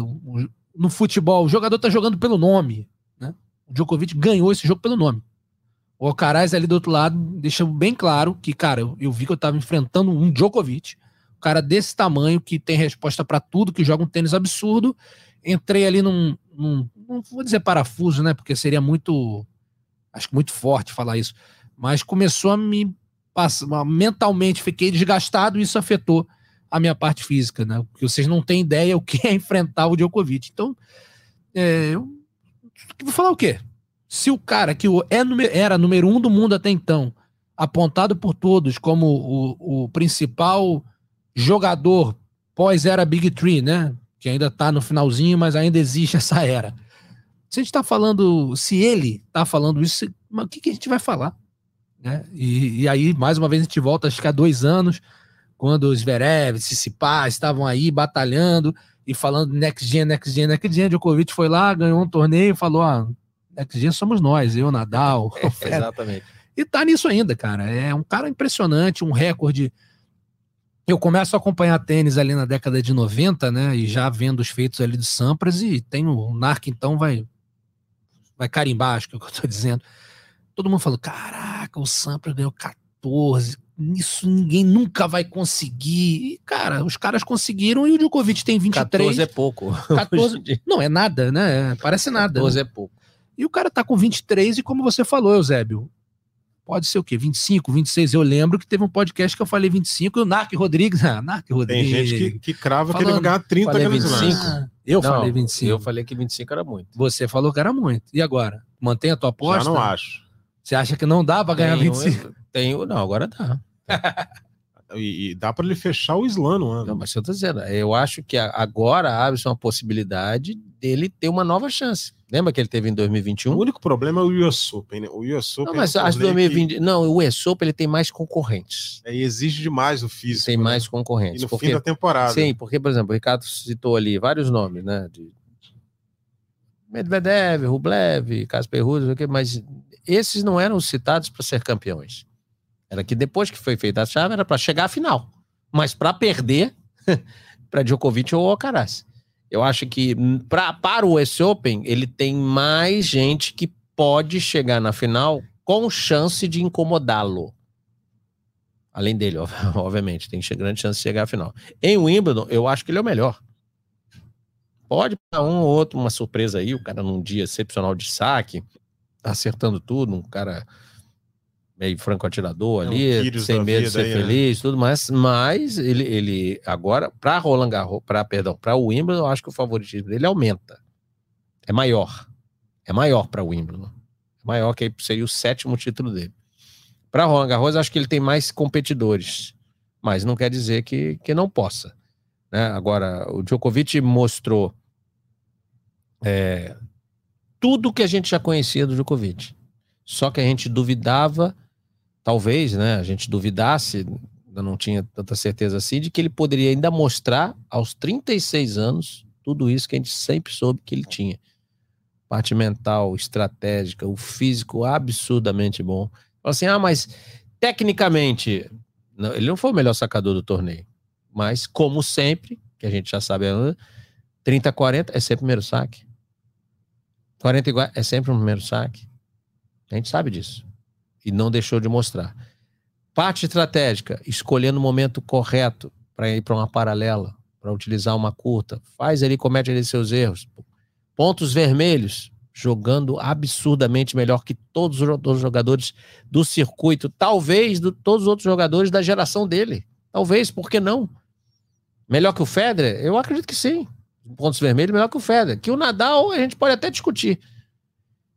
no futebol o jogador tá jogando pelo nome, né? O Djokovic ganhou esse jogo pelo nome. O Alcaraz ali do outro lado deixa bem claro que, cara, eu, eu vi que eu tava enfrentando um Djokovic, um cara desse tamanho que tem resposta para tudo, que joga um tênis absurdo. Entrei ali num, num não vou dizer parafuso, né? Porque seria muito, acho que muito forte falar isso. Mas começou a me passar, mentalmente fiquei desgastado e isso afetou a minha parte física, né? Porque vocês não têm ideia o que é enfrentar o Djokovic. Então, é, eu vou falar o quê? Se o cara que é, era número um do mundo até então, apontado por todos como o, o principal jogador pós-era Big Three, né? Que ainda tá no finalzinho, mas ainda existe *laughs* essa era. Se a gente está falando, se ele está falando isso, o que, que, a gente vai falar? Né? E, e, aí, mais uma vez, a gente volta, acho que há dois anos, quando os Zverev, Tsitsipas estavam aí batalhando e falando next gen, next gen, next gen. Djokovic foi lá, ganhou um torneio e falou: ah, next gen somos nós, eu, Nadal. *laughs* É, exatamente. E tá nisso ainda, cara. É um cara impressionante, um recorde. Eu começo a acompanhar tênis ali na década de 90, né? E já vendo os feitos ali do Sampras, e tem o Narc, então, vai vai carimbar, acho que é o que eu tô *laughs* dizendo. Todo mundo falou: caraca, o Sampras ganhou 14. Isso ninguém nunca vai conseguir. E, cara, os caras conseguiram e o Djokovic tem 23. 14 é pouco. *laughs* 14, não, é nada, né? Parece nada. 14 né? é pouco. E o cara tá com 23 e como você falou, Eusébio, pode ser o quê? 25, 26. Eu lembro que teve um podcast que eu falei 25 e o Narc Rodrigues. Ah, *laughs* Narc Rodrigues. Tem gente que, que crava Falando, que ele vai ganhar 30 falei 25. Ah, eu não, falei 25. Eu falei que 25 era muito. Você falou que era muito. E agora? Mantém a tua aposta? Já não acho. Você acha que não dá para ganhar Tem, 25? Tem, não, agora dá. *laughs* E, e dá para ele fechar o slam no ano. Não, mas eu tô dizendo, eu acho que agora abre-se uma possibilidade dele ter uma nova chance. Lembra que ele teve em 2021? O único problema é o US Open, né? O US Open. Não, mas é um acho 2020. Que... Não, o US Open ele tem mais concorrentes. É, exige demais o físico. Tem né? mais concorrentes. E no porque, fim da temporada. Sim, porque, por exemplo, o Ricardo citou ali vários nomes, né? De Medvedev, Rublev, Casper Ruud, mas esses não eram citados para ser campeões. Era que depois que foi feita a chave era para chegar à final. Mas para perder *laughs* para Djokovic ou Alcaraz. Eu acho que pra, para o US Open ele tem mais gente que pode chegar na final com chance de incomodá-lo. Além dele, *laughs* obviamente, tem grande chance de chegar à final. Em Wimbledon, eu acho que ele é o melhor. Pode para um ou outro uma surpresa aí, o cara num dia excepcional de saque, acertando tudo, um cara meio franco atirador ali, um sem medo de ser aí, né? feliz, né? tudo mais, mas ele, ele agora, para Roland Garros, para perdão, para o Wimbledon, eu acho que o favoritismo dele aumenta. É maior. É maior para o Wimbledon. É maior que seria o sétimo título dele. Para Roland Garros, acho que ele tem mais competidores, mas não quer dizer que, que não possa. Né? Agora, o Djokovic mostrou é, tudo que a gente já conhecia do Djokovic. Só que a gente duvidava talvez, né, a gente duvidasse, não tinha tanta certeza assim, de que ele poderia ainda mostrar aos 36 anos tudo isso que a gente sempre soube que ele tinha. Parte mental, estratégica, o físico absurdamente bom. Assim, ah, mas tecnicamente, não, ele não foi o melhor sacador do torneio. Mas, como sempre, que a gente já sabe, 30 40 é sempre o primeiro saque. 40 é sempre o primeiro saque. A gente sabe disso e não deixou de mostrar. Parte estratégica, escolhendo o momento correto para ir para uma paralela, para utilizar uma curta. Faz ali, comete ali seus erros. Pontos vermelhos, jogando absurdamente melhor que todos os outros jogadores do circuito, talvez do, todos os outros jogadores da geração dele. Talvez, por que não? Melhor que o Federer? Eu acredito que sim. Pontos vermelhos, melhor que o Federer. Que o Nadal a gente pode até discutir.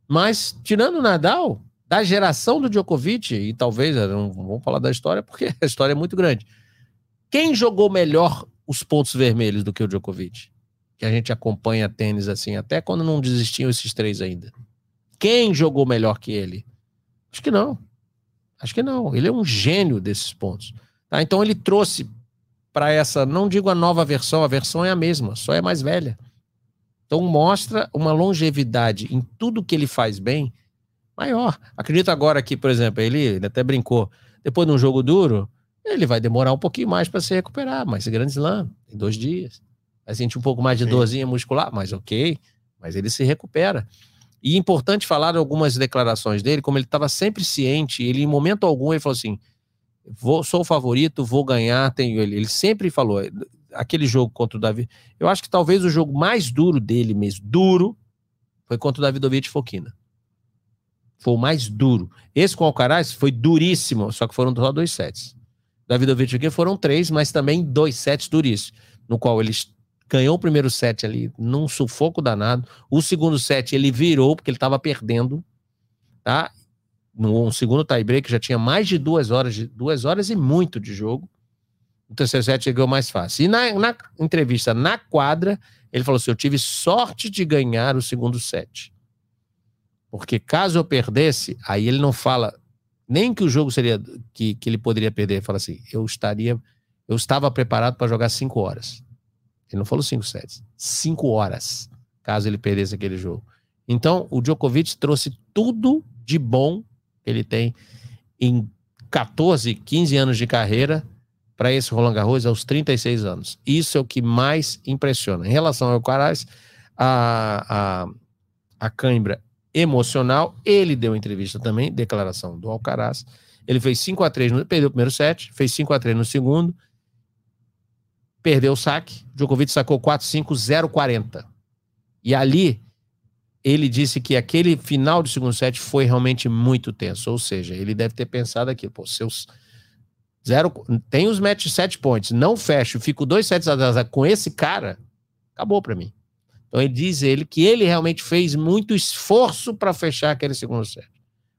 Mas, tirando o Nadal, da geração do Djokovic, e talvez, não vamos falar da história, porque *laughs* a história é muito grande. Quem jogou melhor os pontos vermelhos do que o Djokovic? Que a gente acompanha tênis assim, até quando não desistiam esses três ainda. Quem jogou melhor que ele? Acho que não. Acho que não. Ele é um gênio desses pontos. Tá? Então ele trouxe para essa, não digo a nova versão, a versão é a mesma, só é mais velha. Então mostra uma longevidade em tudo que ele faz bem maior. Acredito agora que, por exemplo, ele, ele até brincou, depois de um jogo duro, ele vai demorar um pouquinho mais para se recuperar, mas grande slam, em dois dias. Vai sentir um pouco mais de Sim. dorzinha muscular, mas ok, mas ele se recupera. E é importante falar algumas declarações dele, como ele estava sempre ciente, ele em momento algum ele falou assim: vou, sou o favorito, vou ganhar, tenho ele. Ele sempre falou, aquele jogo contra o Davi. Eu acho que talvez o jogo mais duro dele mesmo, duro, foi contra o Davidovich Fokina. Foi o mais duro. Esse com o Alcaraz foi duríssimo, só que foram só dois sets. Davidovich aqui foram três, mas também dois sets duríssimos, no qual ele ganhou o primeiro set ali num sufoco danado. O segundo set ele virou, porque ele estava perdendo, tá? No segundo tie-break já tinha mais de duas horas, de, duas horas e muito de jogo. O terceiro set ganhou mais fácil. E na, na entrevista na quadra, ele falou assim: Eu tive sorte de ganhar o segundo set. Porque caso eu perdesse, aí ele não fala nem que o jogo seria que, que ele poderia perder, ele fala assim: eu estaria, eu estava preparado para jogar cinco horas. Ele não falou cinco sets, cinco horas, caso ele perdesse aquele jogo. Então, o Djokovic trouxe tudo de bom que ele tem em 14, 15 anos de carreira para esse Roland Garros aos 36 anos. Isso é o que mais impressiona. Em relação ao Alcaraz, a, a, a cãibra emocional. Ele deu entrevista também, declaração do Alcaraz. Ele fez 5 a 3 no, perdeu o primeiro set, fez 5 a 3 no segundo, perdeu o saque. Djokovic sacou 4-5, 0-40. E ali ele disse que aquele final do segundo set foi realmente muito tenso. Ou seja, ele deve ter pensado aqui, pô, seus zero, tem os match set points, não fecho, fico dois sets atrás com esse cara, acabou para mim. Então ele diz ele que ele realmente fez muito esforço para fechar aquele segundo set.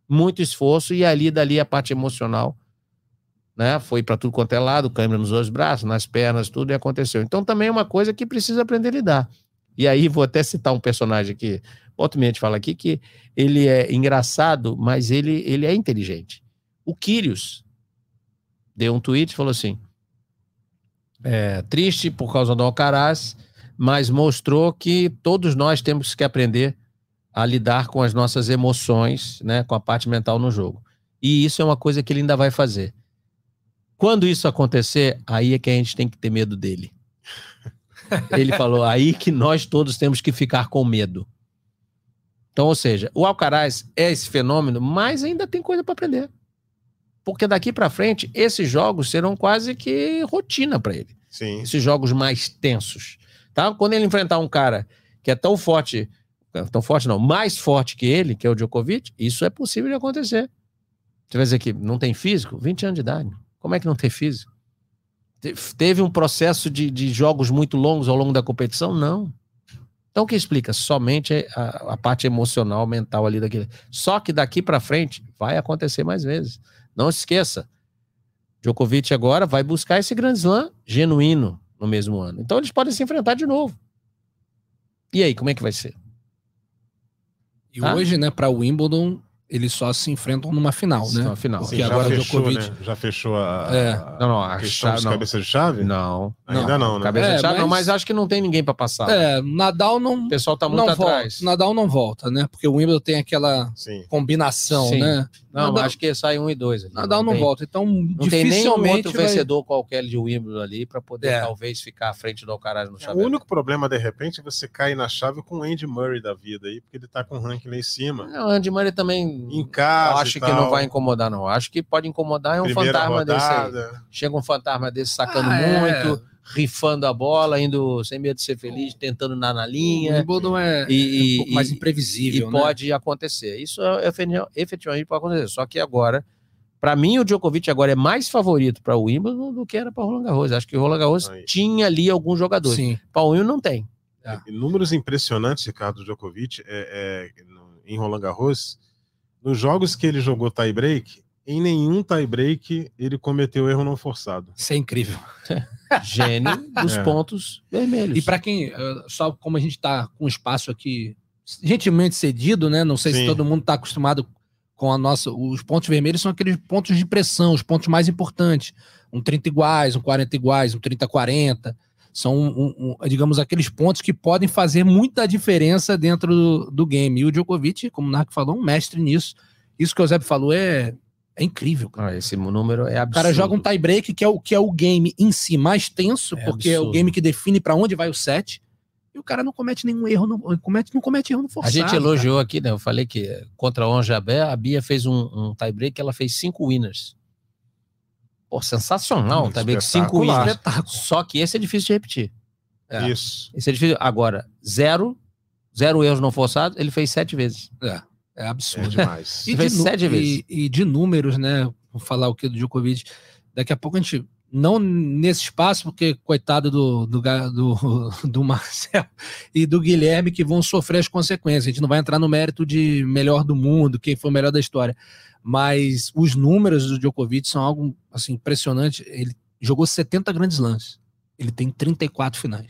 muito esforço e ali dali a parte emocional, né? Foi para tudo quanto é lado, câmera nos dois braços, nas pernas, tudo e aconteceu. Então também é uma coisa que precisa aprender a lidar. E aí vou até citar um personagem aqui, outro fala aqui que ele é engraçado, mas ele, ele é inteligente. O Quírios deu um tweet e falou assim: é, triste por causa do Alcaraz, mas mostrou que todos nós temos que aprender a lidar com as nossas emoções, né, com a parte mental no jogo. E isso é uma coisa que ele ainda vai fazer. Quando isso acontecer, aí é que a gente tem que ter medo dele. *laughs* Ele falou, aí que nós todos temos que ficar com medo. Então, ou seja, o Alcaraz é esse fenômeno, mas ainda tem coisa para aprender. Porque daqui para frente, esses jogos serão quase que rotina para ele. Sim. Esses jogos mais tensos. Tá? Quando ele enfrentar um cara que é tão forte é, tão forte não, mais forte que ele, que é o Djokovic, isso é possível de acontecer. Você vai dizer que não tem físico? 20 anos de idade. Como é que não tem físico? Teve um processo de, de jogos muito longos ao longo da competição? Não. Então o que explica? Somente a, a parte emocional, mental ali daquele. Só que daqui para frente vai acontecer mais vezes. Não se esqueça. Djokovic agora vai buscar esse Grand Slam genuíno no mesmo ano. Então eles podem se enfrentar de novo. E aí, como é que vai ser? E ah. hoje, né, para Wimbledon, eles só se enfrentam numa final, né? Numa final. Sim, já agora fechou, Djokovic... né? Já fechou a, é. não, não, a questão chave, cabeça de chave? Não. Ainda não, não né? Cabeça é, de chave mas... não, mas acho que não tem ninguém para passar. É, Nadal não... O pessoal tá muito não atrás. Volta. Nadal não volta, né? Porque o Wimbledon tem aquela Sim. combinação, Sim. né? Não, Nadal... acho que sai um e dois. Ali, Nadal não, tem... volta, então não tem nenhum outro vai... vencedor qualquer de Wimbledon ali para poder é. talvez ficar à frente do Alcaraz no chave. O único problema, de repente, é você cair na chave com o Andy Murray da vida aí, porque ele tá com o ranking lá em cima. Não, o Andy Murray também... Em casa acho que não vai incomodar, não. Acho que pode incomodar é um Primeira fantasma rodada. desse aí. Chega um fantasma desse sacando ah, é. muito, é. rifando a bola, indo sem medo de ser feliz, tentando na, na linha. O Wimbledon é, e, é um pouco mais imprevisível. E né? pode acontecer. Isso é, efetivamente pode acontecer. Só que agora. Para mim, o Djokovic agora é mais favorito para o Wimbledon do que era para o Roland Garros. Acho que o Roland Garros Aí. tinha ali alguns jogadores. Para o Wimbledon não tem. É. Números impressionantes, Ricardo Djokovic, é, é, em Roland Garros nos jogos que ele jogou tie-break, em nenhum tie-break ele cometeu erro não forçado. Isso é incrível. *laughs* Gênio dos é. pontos vermelhos. E para quem, eh, só como a gente está com espaço aqui gentilmente cedido, né? Não sei Sim. se todo mundo está acostumado com a nossa. Os pontos vermelhos são aqueles pontos de pressão, os pontos mais importantes. Um 30 iguais, um 40 iguais, um 30-40. São, um, um, digamos, aqueles pontos que podem fazer muita diferença dentro do, do game. E o Djokovic, como o Narco falou, um mestre nisso. Isso que o Zé falou é, é incrível. Cara. Ah, esse número é absurdo. O cara joga um tie-break, que, é o, que é o game em si mais tenso, é porque absurdo. é o game que define para onde vai o set. E o cara não comete nenhum erro, não comete, não comete erro no forçado. A gente elogiou cara. aqui, né? Eu falei que contra a Onjabé, a Bia fez um, um tie-break, ela fez cinco winners. Pô, sensacional, hum, tá cinco winners. Só que esse é difícil de repetir. É. Isso. Esse é difícil. Agora, zero, zero erros não forçados, ele fez sete vezes. É, é absurdo. É demais. e, de, sete vezes. E, e, de números, né? Vou falar o que do Djokovic. Daqui a pouco a gente. Não nesse espaço, porque coitado do, do, do, *laughs* do Marcel e do Guilherme que vão sofrer as consequências. A gente não vai entrar no mérito de melhor do mundo, quem foi o melhor da história mas os números do Djokovic são algo assim impressionante. Ele jogou 70 grandes lances. Ele tem 34 finais.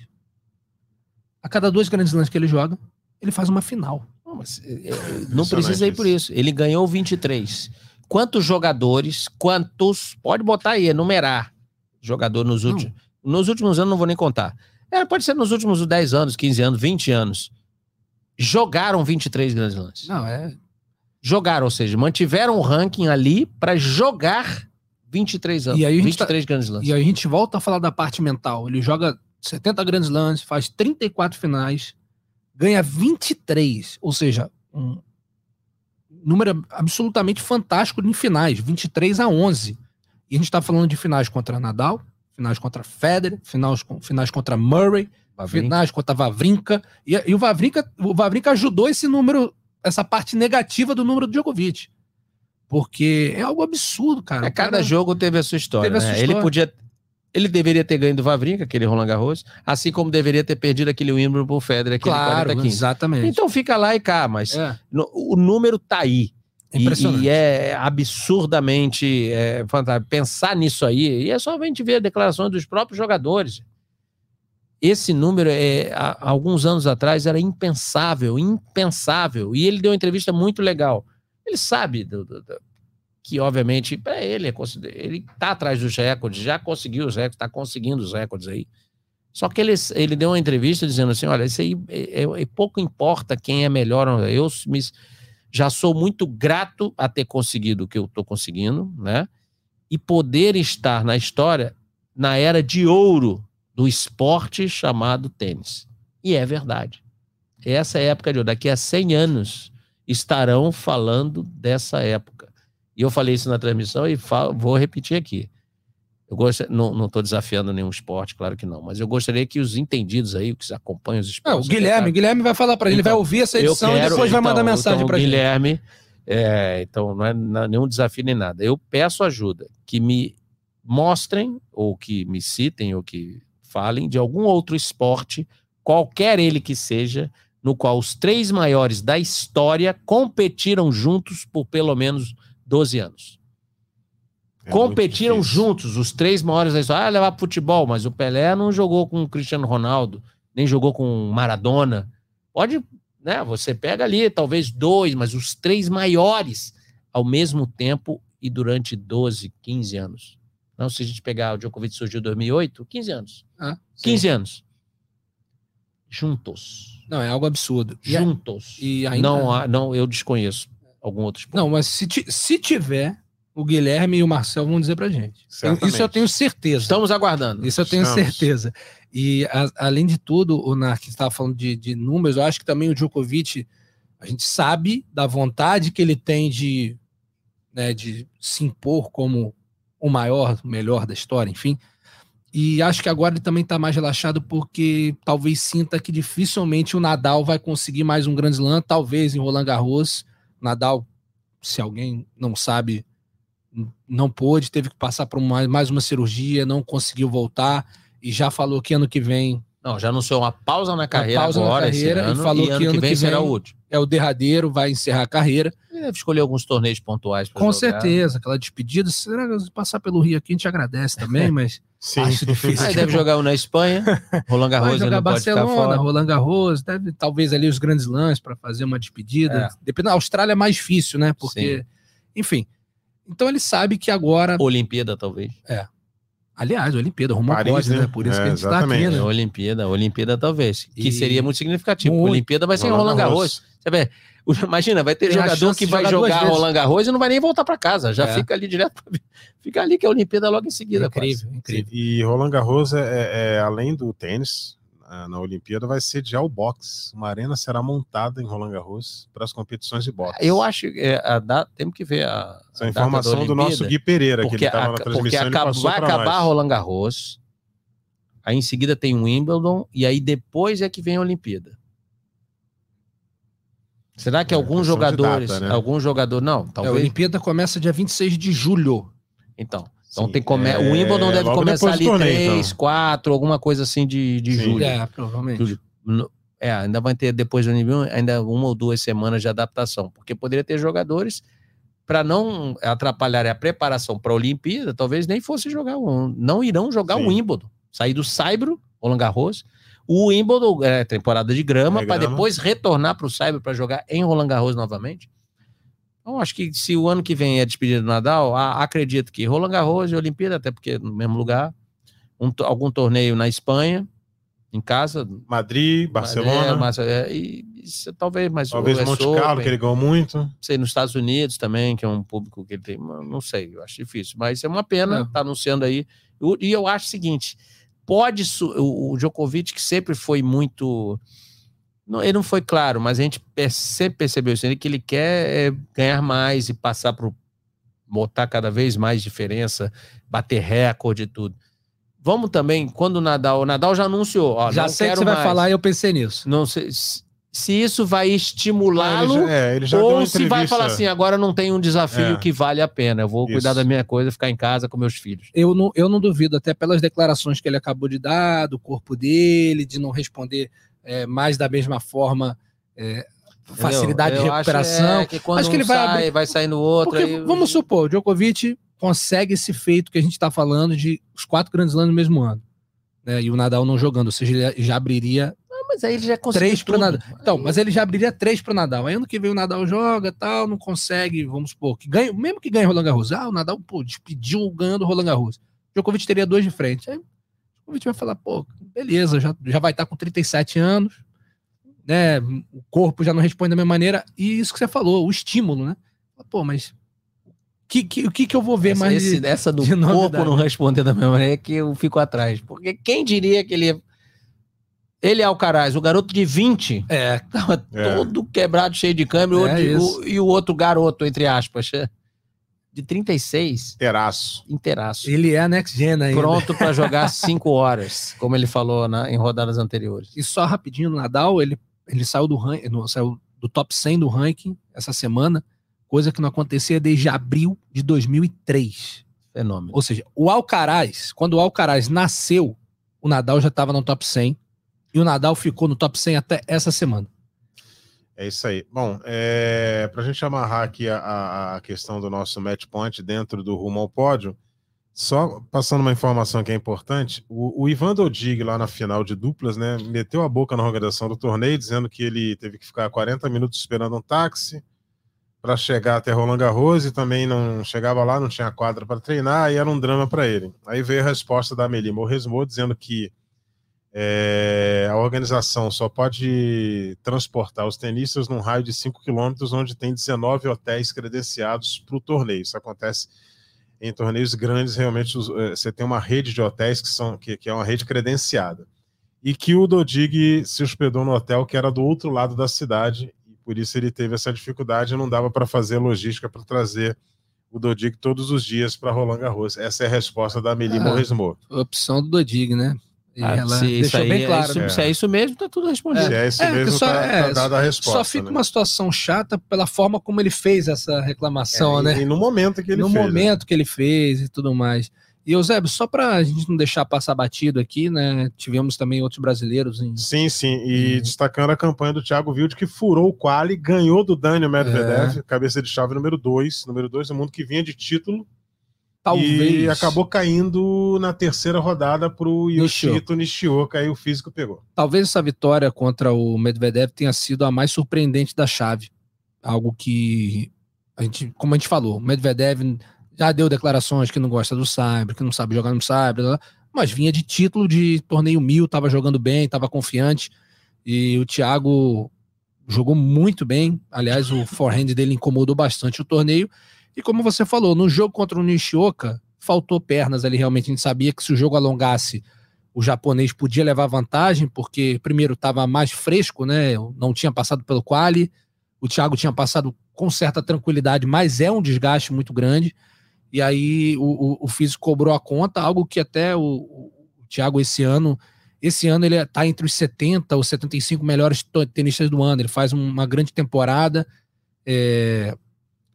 A cada dois grandes lances que ele joga, ele faz uma final. Não, mas, é, é não precisa ir por isso. Ele ganhou 23. Quantos jogadores, quantos, pode botar aí, enumerar jogador nos últimos, nos últimos anos não vou nem contar. É, pode ser nos últimos 10 anos, 15 anos, 20 anos. Jogaram 23 grandes lances. Não, é jogaram, ou seja, mantiveram o ranking ali para jogar 23 anos, e aí 23 tá, grandes lances. E aí a gente volta a falar da parte mental. Ele joga 70 grandes lances, faz 34 finais, ganha 23, ou seja, um número absolutamente fantástico em finais, 23 a 11. E a gente está falando de finais contra Nadal, finais contra Federer, finais, finais contra Murray, Vavrinka. finais contra Vavrinka. E, e, o Vavrinka, o Vavrinka ajudou esse número essa parte negativa do número do Djokovic. Porque é algo absurdo, cara. É, cada cara... jogo teve a sua história. Né? Sua história. Ele podia. Ele deveria ter ganho do Vavrinca, aquele Roland Garros, assim como deveria ter perdido aquele Wimbledon pro Federer, aquele claro, 40 Exatamente. Então fica lá e cá, mas é. no, o número tá aí. E, e, é absurdamente é, fantástico. Pensar nisso aí, e é só a gente ver declarações dos próprios jogadores. Esse número, é, há, alguns anos atrás, era impensável, impensável. E ele deu uma entrevista muito legal. Ele sabe do, do, do, que, obviamente, para ele, é ele está atrás dos recordes, já conseguiu os recordes, está conseguindo os recordes aí. Só que ele, ele deu uma entrevista dizendo assim: olha, isso aí é, é, é pouco importa quem é melhor. Eu me, já sou muito grato a ter conseguido o que eu estou conseguindo, né? E poder estar na história na era de ouro do esporte chamado tênis. E é verdade. Essa é época de ouro. Daqui a 100 anos estarão falando dessa época. E eu falei isso na transmissão e falo, vou repetir aqui. Eu gosto, não estou desafiando nenhum esporte, claro que não, mas eu gostaria que os entendidos aí, que acompanham os esportes. Não, o Guilherme, Guilherme vai falar para ele, então, vai ouvir essa edição quero, e depois vai mandar então, mensagem então, para gente. Guilherme, é, então não é nenhum desafio nem nada. Eu peço ajuda, que me mostrem, ou que me citem, ou que falem de algum outro esporte, qualquer ele que seja, no qual os três maiores da história competiram juntos por pelo menos 12 anos. É competiram juntos, os três maiores da história. Ah, levar futebol, mas o Pelé não jogou com o Cristiano Ronaldo, nem jogou com o Maradona. Pode, né? Você pega ali, talvez dois, mas os três maiores ao mesmo tempo e durante 12, 15 anos. Não, se a gente pegar o Djokovic surgiu em 2008, 15 anos. Ah, 15 anos. Juntos. Não, é algo absurdo. Juntos. E ainda... não, não, eu desconheço algum outro esporte. Não, mas se, se tiver, o Guilherme e o Marcel vão dizer pra gente. Certamente. Isso eu tenho certeza. Estamos aguardando. Isso eu tenho Estamos. certeza. E a, além de tudo, o Nark estava falando de, de, números, eu acho que também o Djokovic, a gente sabe da vontade que ele tem de, né, de se impor como o maior, o melhor da história, enfim. E acho que agora ele também está mais relaxado porque talvez sinta que dificilmente o Nadal vai conseguir mais um Grand Slam, talvez em Roland Garros. Nadal, se alguém não sabe, não pôde, teve que passar por mais, mais uma cirurgia, não conseguiu voltar e já falou que ano que vem. Não, já anunciou uma pausa na carreira pausa agora, na carreira ano, e falou que ano, que, vem, será o último. É o derradeiro, vai encerrar a carreira. Ele deve escolher alguns torneios pontuais Com jogar. certeza, aquela despedida. Se passar pelo Rio aqui, a gente agradece também, mas *laughs* Sim. acho difícil. Aí deve jogar um na Espanha, Roland Garros vai jogar Barcelona, Roland Garros, deve talvez ali os grandes lãs para fazer uma despedida. É. Dependendo, a Austrália é mais difícil, né? Porque, Sim. enfim, então ele sabe que agora. Olimpíada, talvez. É. Aliás, Olimpíada, rumo ao pódio, né? Por isso é, que a gente está aqui, né? Olimpíada, Olimpíada talvez. E... Que seria muito significativo. Muito. Olimpíada vai ser em Roland Garros. Você vê, imagina, vai ter Tem jogador que vai jogar, Roland Garros e não vai nem voltar para casa. Já é. fica ali direto. *laughs* Fica ali que é a Olimpíada logo em seguida. Incrível, incrível. E Roland Garros é, é, é além do tênis, na Olimpíada vai sediar o boxe. Uma arena será montada em Roland Garros para as competições de boxe. Eu acho que é, a data, temos que ver a, Essa a informação do nosso Gui Pereira, que ele estava na transmissão. Porque acaba, vai acabar nós. Roland Garros, aí em seguida tem o Wimbledon, e aí depois é que vem a Olimpíada. Será que é, alguns jogadores, data, né? algum jogador, não, talvez... É, a Olimpíada começa dia 26 de julho. Então, então Sim, tem come... É... o Wimbledon deve começar ali torneio, 3, então. 4, alguma coisa assim de, de julho. É, provavelmente. Julho. É, ainda vai ter depois do nível ainda uma ou duas semanas de adaptação, porque poderia ter jogadores para não atrapalhar a preparação para a Olimpíada, talvez nem fosse jogar um, não irão jogar o Wimbledon, sair do Saibro, Roland Garros, o Wimbledon é temporada de grama, é para depois retornar para o Saibro para jogar em Roland Garros novamente. Então, acho que se o ano que vem é despedida do Nadal, a, acredito que Roland Garros e Olimpíada, até porque no mesmo lugar, um, algum torneio na Espanha, em casa. Madrid, Barcelona. Mas, é, e, e, talvez, mas talvez Monte Carlo, que ele ganhou muito. Sei, nos Estados Unidos também, que é um público que ele tem. Não sei, eu acho difícil. Mas é uma pena, é. tá anunciando aí. E eu acho o seguinte: pode. O, o Djokovic, que sempre foi muito não, ele não foi claro, mas a gente sempre percebeu isso, que ele quer é, ganhar mais e passar para botar cada vez mais diferença, bater recorde e tudo. Vamos também, quando o Nadal, o Nadal já anunciou, ó, já sei que você mais. vai falar e eu pensei nisso. Não sei se isso vai estimulá-lo é, ou se vai falar assim, agora não tem um desafio é. que vale a pena, eu vou isso. cuidar da minha coisa, ficar em casa com meus filhos. Eu não, eu não duvido, até pelas declarações que ele acabou de dar, do corpo dele, de não responder é, mais da mesma forma. É, facilidade de recuperação. Acho, é, que acho que ele vai, sai, abrir... vai sair no outro. Porque, aí... Vamos supor, o Djokovic consegue esse feito que a gente está falando de os quatro grandes lãs no mesmo ano. Né? E o Nadal não jogando, ou seja, ele já abriria ah, mas aí ele já conseguiu três para Nadal. Então, mas ele já abriria três para o Nadal. Aí ano que vem o Nadal joga, tal, não consegue, vamos supor, que ganha, mesmo que ganhe Roland Garros, ah, o Nadal pô, despediu ganhando Roland Garros. Djokovic teria dois de frente. Aí o Djokovic vai falar, pô, beleza, já, já vai estar com 37 anos, né? O corpo já não responde da mesma maneira. E isso que você falou, o estímulo, né? Pô, mas que, que, o que, que eu vou ver essa, mais esse, de, dessa do de corpo não responder da mesma maneira é que eu fico atrás. Porque quem diria que ele ele é Alcaraz, o garoto de 20, é. tava é. todo quebrado, cheio de câmera, é o, e o outro garoto, entre aspas, de 36. Inteiraço. Inteiraço. Ele é a next gen ainda. Pronto para *laughs* jogar 5 horas, como ele falou na, em rodadas anteriores. E só rapidinho, o Nadal, ele, ele saiu, do, saiu do top 100 do ranking essa semana, coisa que não acontecia desde abril de 2003. Fenômeno. Ou seja, o Alcaraz, quando o Alcaraz nasceu, o Nadal já estava no top 100 e o Nadal ficou no top 100 até essa semana. É isso aí. Bom, é, para a gente amarrar aqui a, a, questão do nosso match point dentro do rumo ao pódio, só passando uma informação que é importante, o, o Ivan Dodig, lá na final de duplas, né, meteu a boca na organização do torneio, dizendo que ele teve que ficar 40 minutos esperando um táxi para chegar até Roland Garros e também não chegava lá, não tinha quadra para treinar, e era um drama para ele. Aí veio a resposta da Amelie Morresmo dizendo que é, a organização só pode transportar os tenistas num raio de 5 quilômetros, onde tem 19 hotéis credenciados para o torneio. Isso acontece em torneios grandes, realmente é, você tem uma rede de hotéis que, são, que, que é uma rede credenciada. E que o Dodig se hospedou no hotel que era do outro lado da cidade, e por isso ele teve essa dificuldade, não dava para fazer logística para trazer o Dodig todos os dias para Roland Garros. Essa é a resposta da Amelie ah, Morrismo. Opção do Dodig, né? Ah, ela se deixou bem é claro. É isso, né? Se é isso mesmo, tá tudo respondido. Se é isso é, mesmo, só, tá, tá é, tá dada a resposta. Só fica né? uma situação chata pela forma como ele fez essa reclamação, é, né? E no momento que ele no fez. No né? momento né? que ele fez e tudo mais. E, Eusébio, só para a gente não deixar passar batido aqui, né? Tivemos também outros brasileiros. Em... Sim, sim. E uhum. destacando a campanha do Thiago Wilde, que furou o quali, ganhou do Daniel Medvedev, é. cabeça de chave número 2, número 2 do mundo, que vinha de título Talvez. E acabou caindo na terceira rodada para o Yoshito Nishioka, aí o físico pegou. Talvez essa vitória contra o Medvedev tenha sido a mais surpreendente da chave. Algo que, a gente, como a gente falou, o Medvedev já deu declarações que não gosta do Cyber, que não sabe jogar no Cyber, mas vinha de título de torneio mil, estava jogando bem, estava confiante. E o Thiago jogou muito bem. Aliás, o forehand dele incomodou bastante o torneio. E como você falou, no jogo contra o Nishioka, faltou pernas ali realmente. A gente sabia que se o jogo alongasse, o japonês podia levar vantagem, porque primeiro estava mais fresco, né? Não tinha passado pelo quali. O Thiago tinha passado com certa tranquilidade, mas é um desgaste muito grande. E aí o, o, o físico cobrou a conta, algo que até o, o Thiago esse ano, esse ano ele está entre os 70 ou 75 melhores tenistas do ano. Ele faz uma grande temporada. É,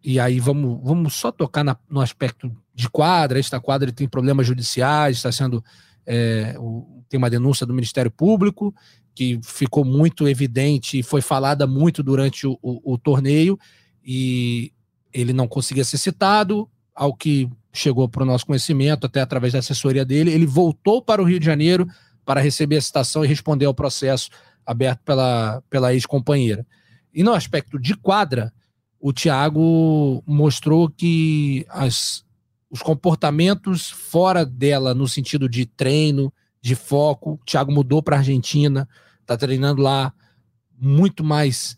e aí vamos, vamos só tocar na, no aspecto de quadra. Esta quadra tem problemas judiciais, está sendo. É, o, tem uma denúncia do Ministério Público que ficou muito evidente e foi falada muito durante o, o, o torneio e ele não conseguia ser citado, ao que chegou para o nosso conhecimento, até através da assessoria dele, ele voltou para o Rio de Janeiro para receber a citação e responder ao processo aberto pela, pela ex-companheira. E no aspecto de quadra, o Thiago mostrou que as, os comportamentos fora dela, no sentido de treino, de foco, o Thiago mudou para a Argentina, está treinando lá muito mais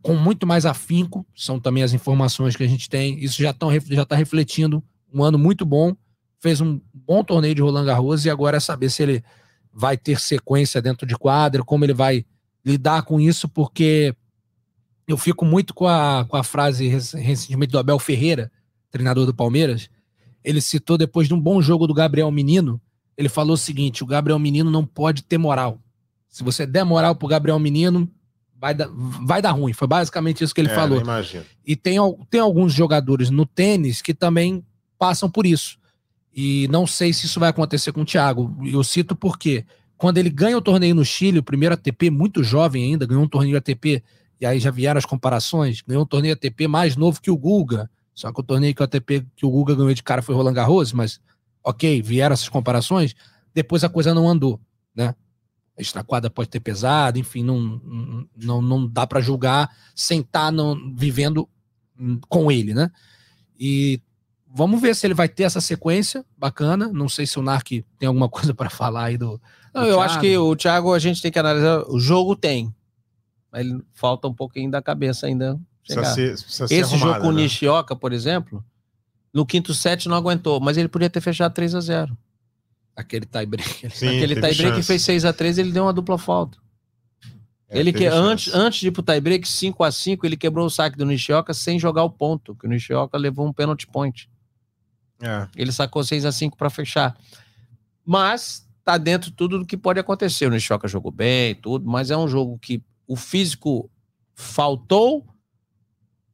com muito mais afinco, são também as informações que a gente tem. Isso já está tá refletindo um ano muito bom, fez um bom torneio de Roland Garros e agora é saber se ele vai ter sequência dentro de quadra, como ele vai lidar com isso, porque eu fico muito com a, com a frase recentemente do Abel Ferreira, treinador do Palmeiras. Ele citou depois de um bom jogo do Gabriel Menino. Ele falou o seguinte: o Gabriel Menino não pode ter moral. Se você der moral pro Gabriel Menino, vai dar, vai dar ruim. Foi basicamente isso que ele é, falou. E tem, tem alguns jogadores no tênis que também passam por isso. E não sei se isso vai acontecer com o Thiago. Eu cito porque quando ele ganha o torneio no Chile, o primeiro ATP, muito jovem ainda, ganhou um torneio ATP e aí já vieram as comparações, ganhou um torneio ATP mais novo que o Guga, só que o torneio que o ATP que o Guga ganhou de cara foi Roland Garros, mas ok, vieram essas comparações, depois a coisa não andou, né? A extraquadra pode ter pesado, enfim, não, não, não dá para julgar sem estar tá vivendo com ele, né? E vamos ver se ele vai ter essa sequência bacana. Não sei se o Narc tem alguma *laughs* coisa para falar aí do. Não, do eu Thiago. acho que o Thiago a gente tem que analisar. O jogo tem. Mas falta um pouquinho da cabeça ainda. Ser, Esse arrumada, jogo com o né? Nishioka, por exemplo, no quinto set não aguentou, mas ele podia ter fechado 3 a 0 Aquele tie-break. *laughs* Aquele tie-break fez 6 a 3 ele deu uma dupla falta. É, ele que antes, antes de ir pro tie-break 5 a 5 ele quebrou o saque do Nishioka sem jogar o ponto, que o Nishioka levou um penalty point. É. Ele sacou 6 a 5 para fechar. Mas tá dentro tudo do que pode acontecer. O Nishioka jogou bem, tudo, mas é um jogo que o físico faltou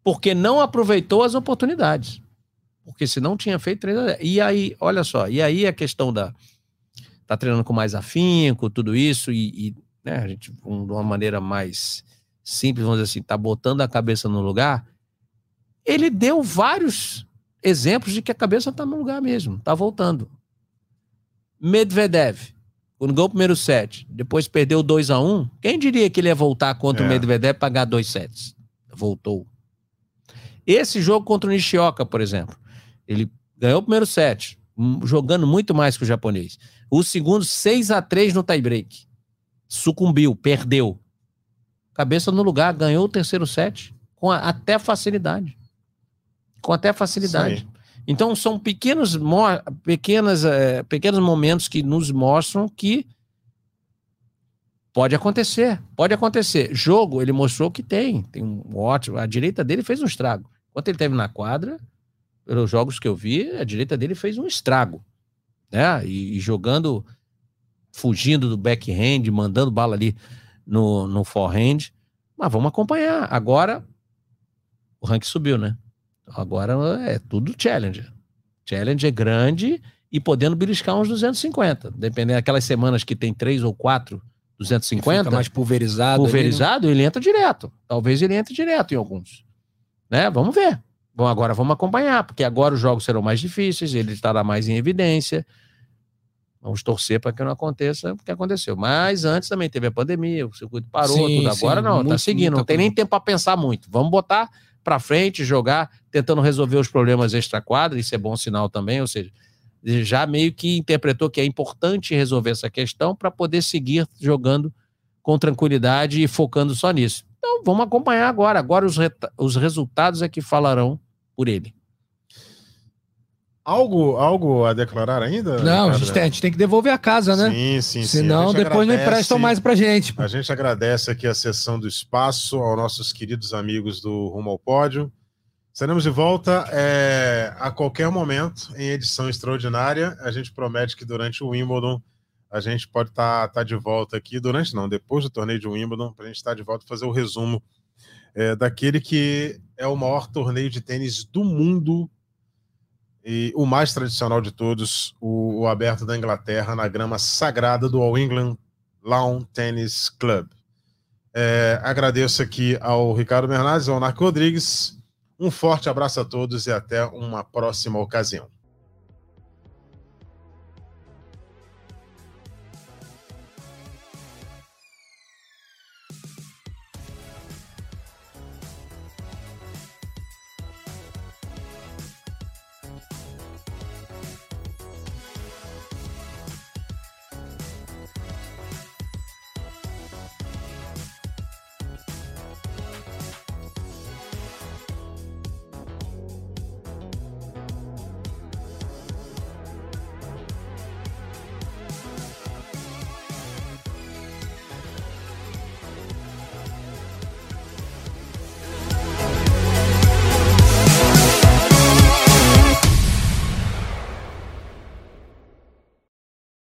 porque não aproveitou as oportunidades. Porque se não tinha feito 3 a 0. E aí, olha só, e aí a questão da tá treinando com mais afinco, tudo isso e, e né, a gente de uma maneira mais simples, vamos dizer assim, tá botando a cabeça no lugar. Ele deu vários exemplos de que a cabeça está no lugar mesmo, está voltando. Medvedev, quando ganhou o primeiro set, depois perdeu 2 a 1 um, quem diria que ele ia voltar contra é. o Medvedev e pagar dois sets? Voltou. Esse jogo contra o Nishioka, por exemplo, ele ganhou o primeiro set, jogando muito mais que o japonês. O segundo, 6 a 3 no tie-break. Sucumbiu, perdeu. Cabeça no lugar, ganhou o terceiro set com a, até facilidade com até facilidade. Então são pequenos, pequenas, é, pequenos momentos que nos mostram que pode acontecer, pode acontecer. Jogo, ele mostrou que tem, tem um ótimo. A direita dele fez um estrago. Enquanto ele esteve na quadra, pelos jogos que eu vi, a direita dele fez um estrago, né? E, e jogando, fugindo do backhand, mandando bala ali no, no forehand. Mas vamos acompanhar. Agora o ranking subiu, né? Agora é tudo Challenger. Challenger grande e podendo beliscar uns 250. Dependendo daquelas semanas que tem três ou quatro 250. Fica mais pulverizado. Pulverizado, ali, né? ele entra direto. Talvez ele entre direto em alguns. Né? Vamos ver. Bom, agora vamos acompanhar, porque agora os jogos serão mais difíceis, ele estará mais em evidência. Vamos torcer para que não aconteça o que aconteceu. Mas antes também teve a pandemia, o circuito parou, sim, tudo. Agora sim, não, tá muito, tá seguindo. Não tem nem tempo para pensar muito. Vamos botar para frente, jogar, tentando resolver os problemas extra-quadra, isso é bom sinal também, ou seja, já meio que interpretou que é importante resolver essa questão para poder seguir jogando com tranquilidade e focando só nisso. Então, vamos acompanhar agora. Agora os, os resultados é que falarão por ele. Algo, algo a declarar ainda? Não, a gente, tem, a gente, tem, que devolver a casa, né? Sim, sim, sim. Senão depois agradece, não emprestam mais pra gente. A gente agradece aqui a sessão do espaço aos nossos queridos amigos do Rumo ao Pódio. Estaremos de volta é, a qualquer momento em edição extraordinária. A gente promete que durante o Wimbledon a gente pode estar tá, tá de volta aqui. Durante não, depois do torneio de Wimbledon, para a gente estar tá de volta e fazer o resumo é, daquele que é o maior torneio de tênis do mundo e o mais tradicional de todos, o, o aberto da Inglaterra, na grama sagrada do All England Lawn Tennis Club. É, agradeço aqui ao Ricardo Bernardes, ao Narco Rodrigues. Um forte abraço a todos e até uma próxima ocasião.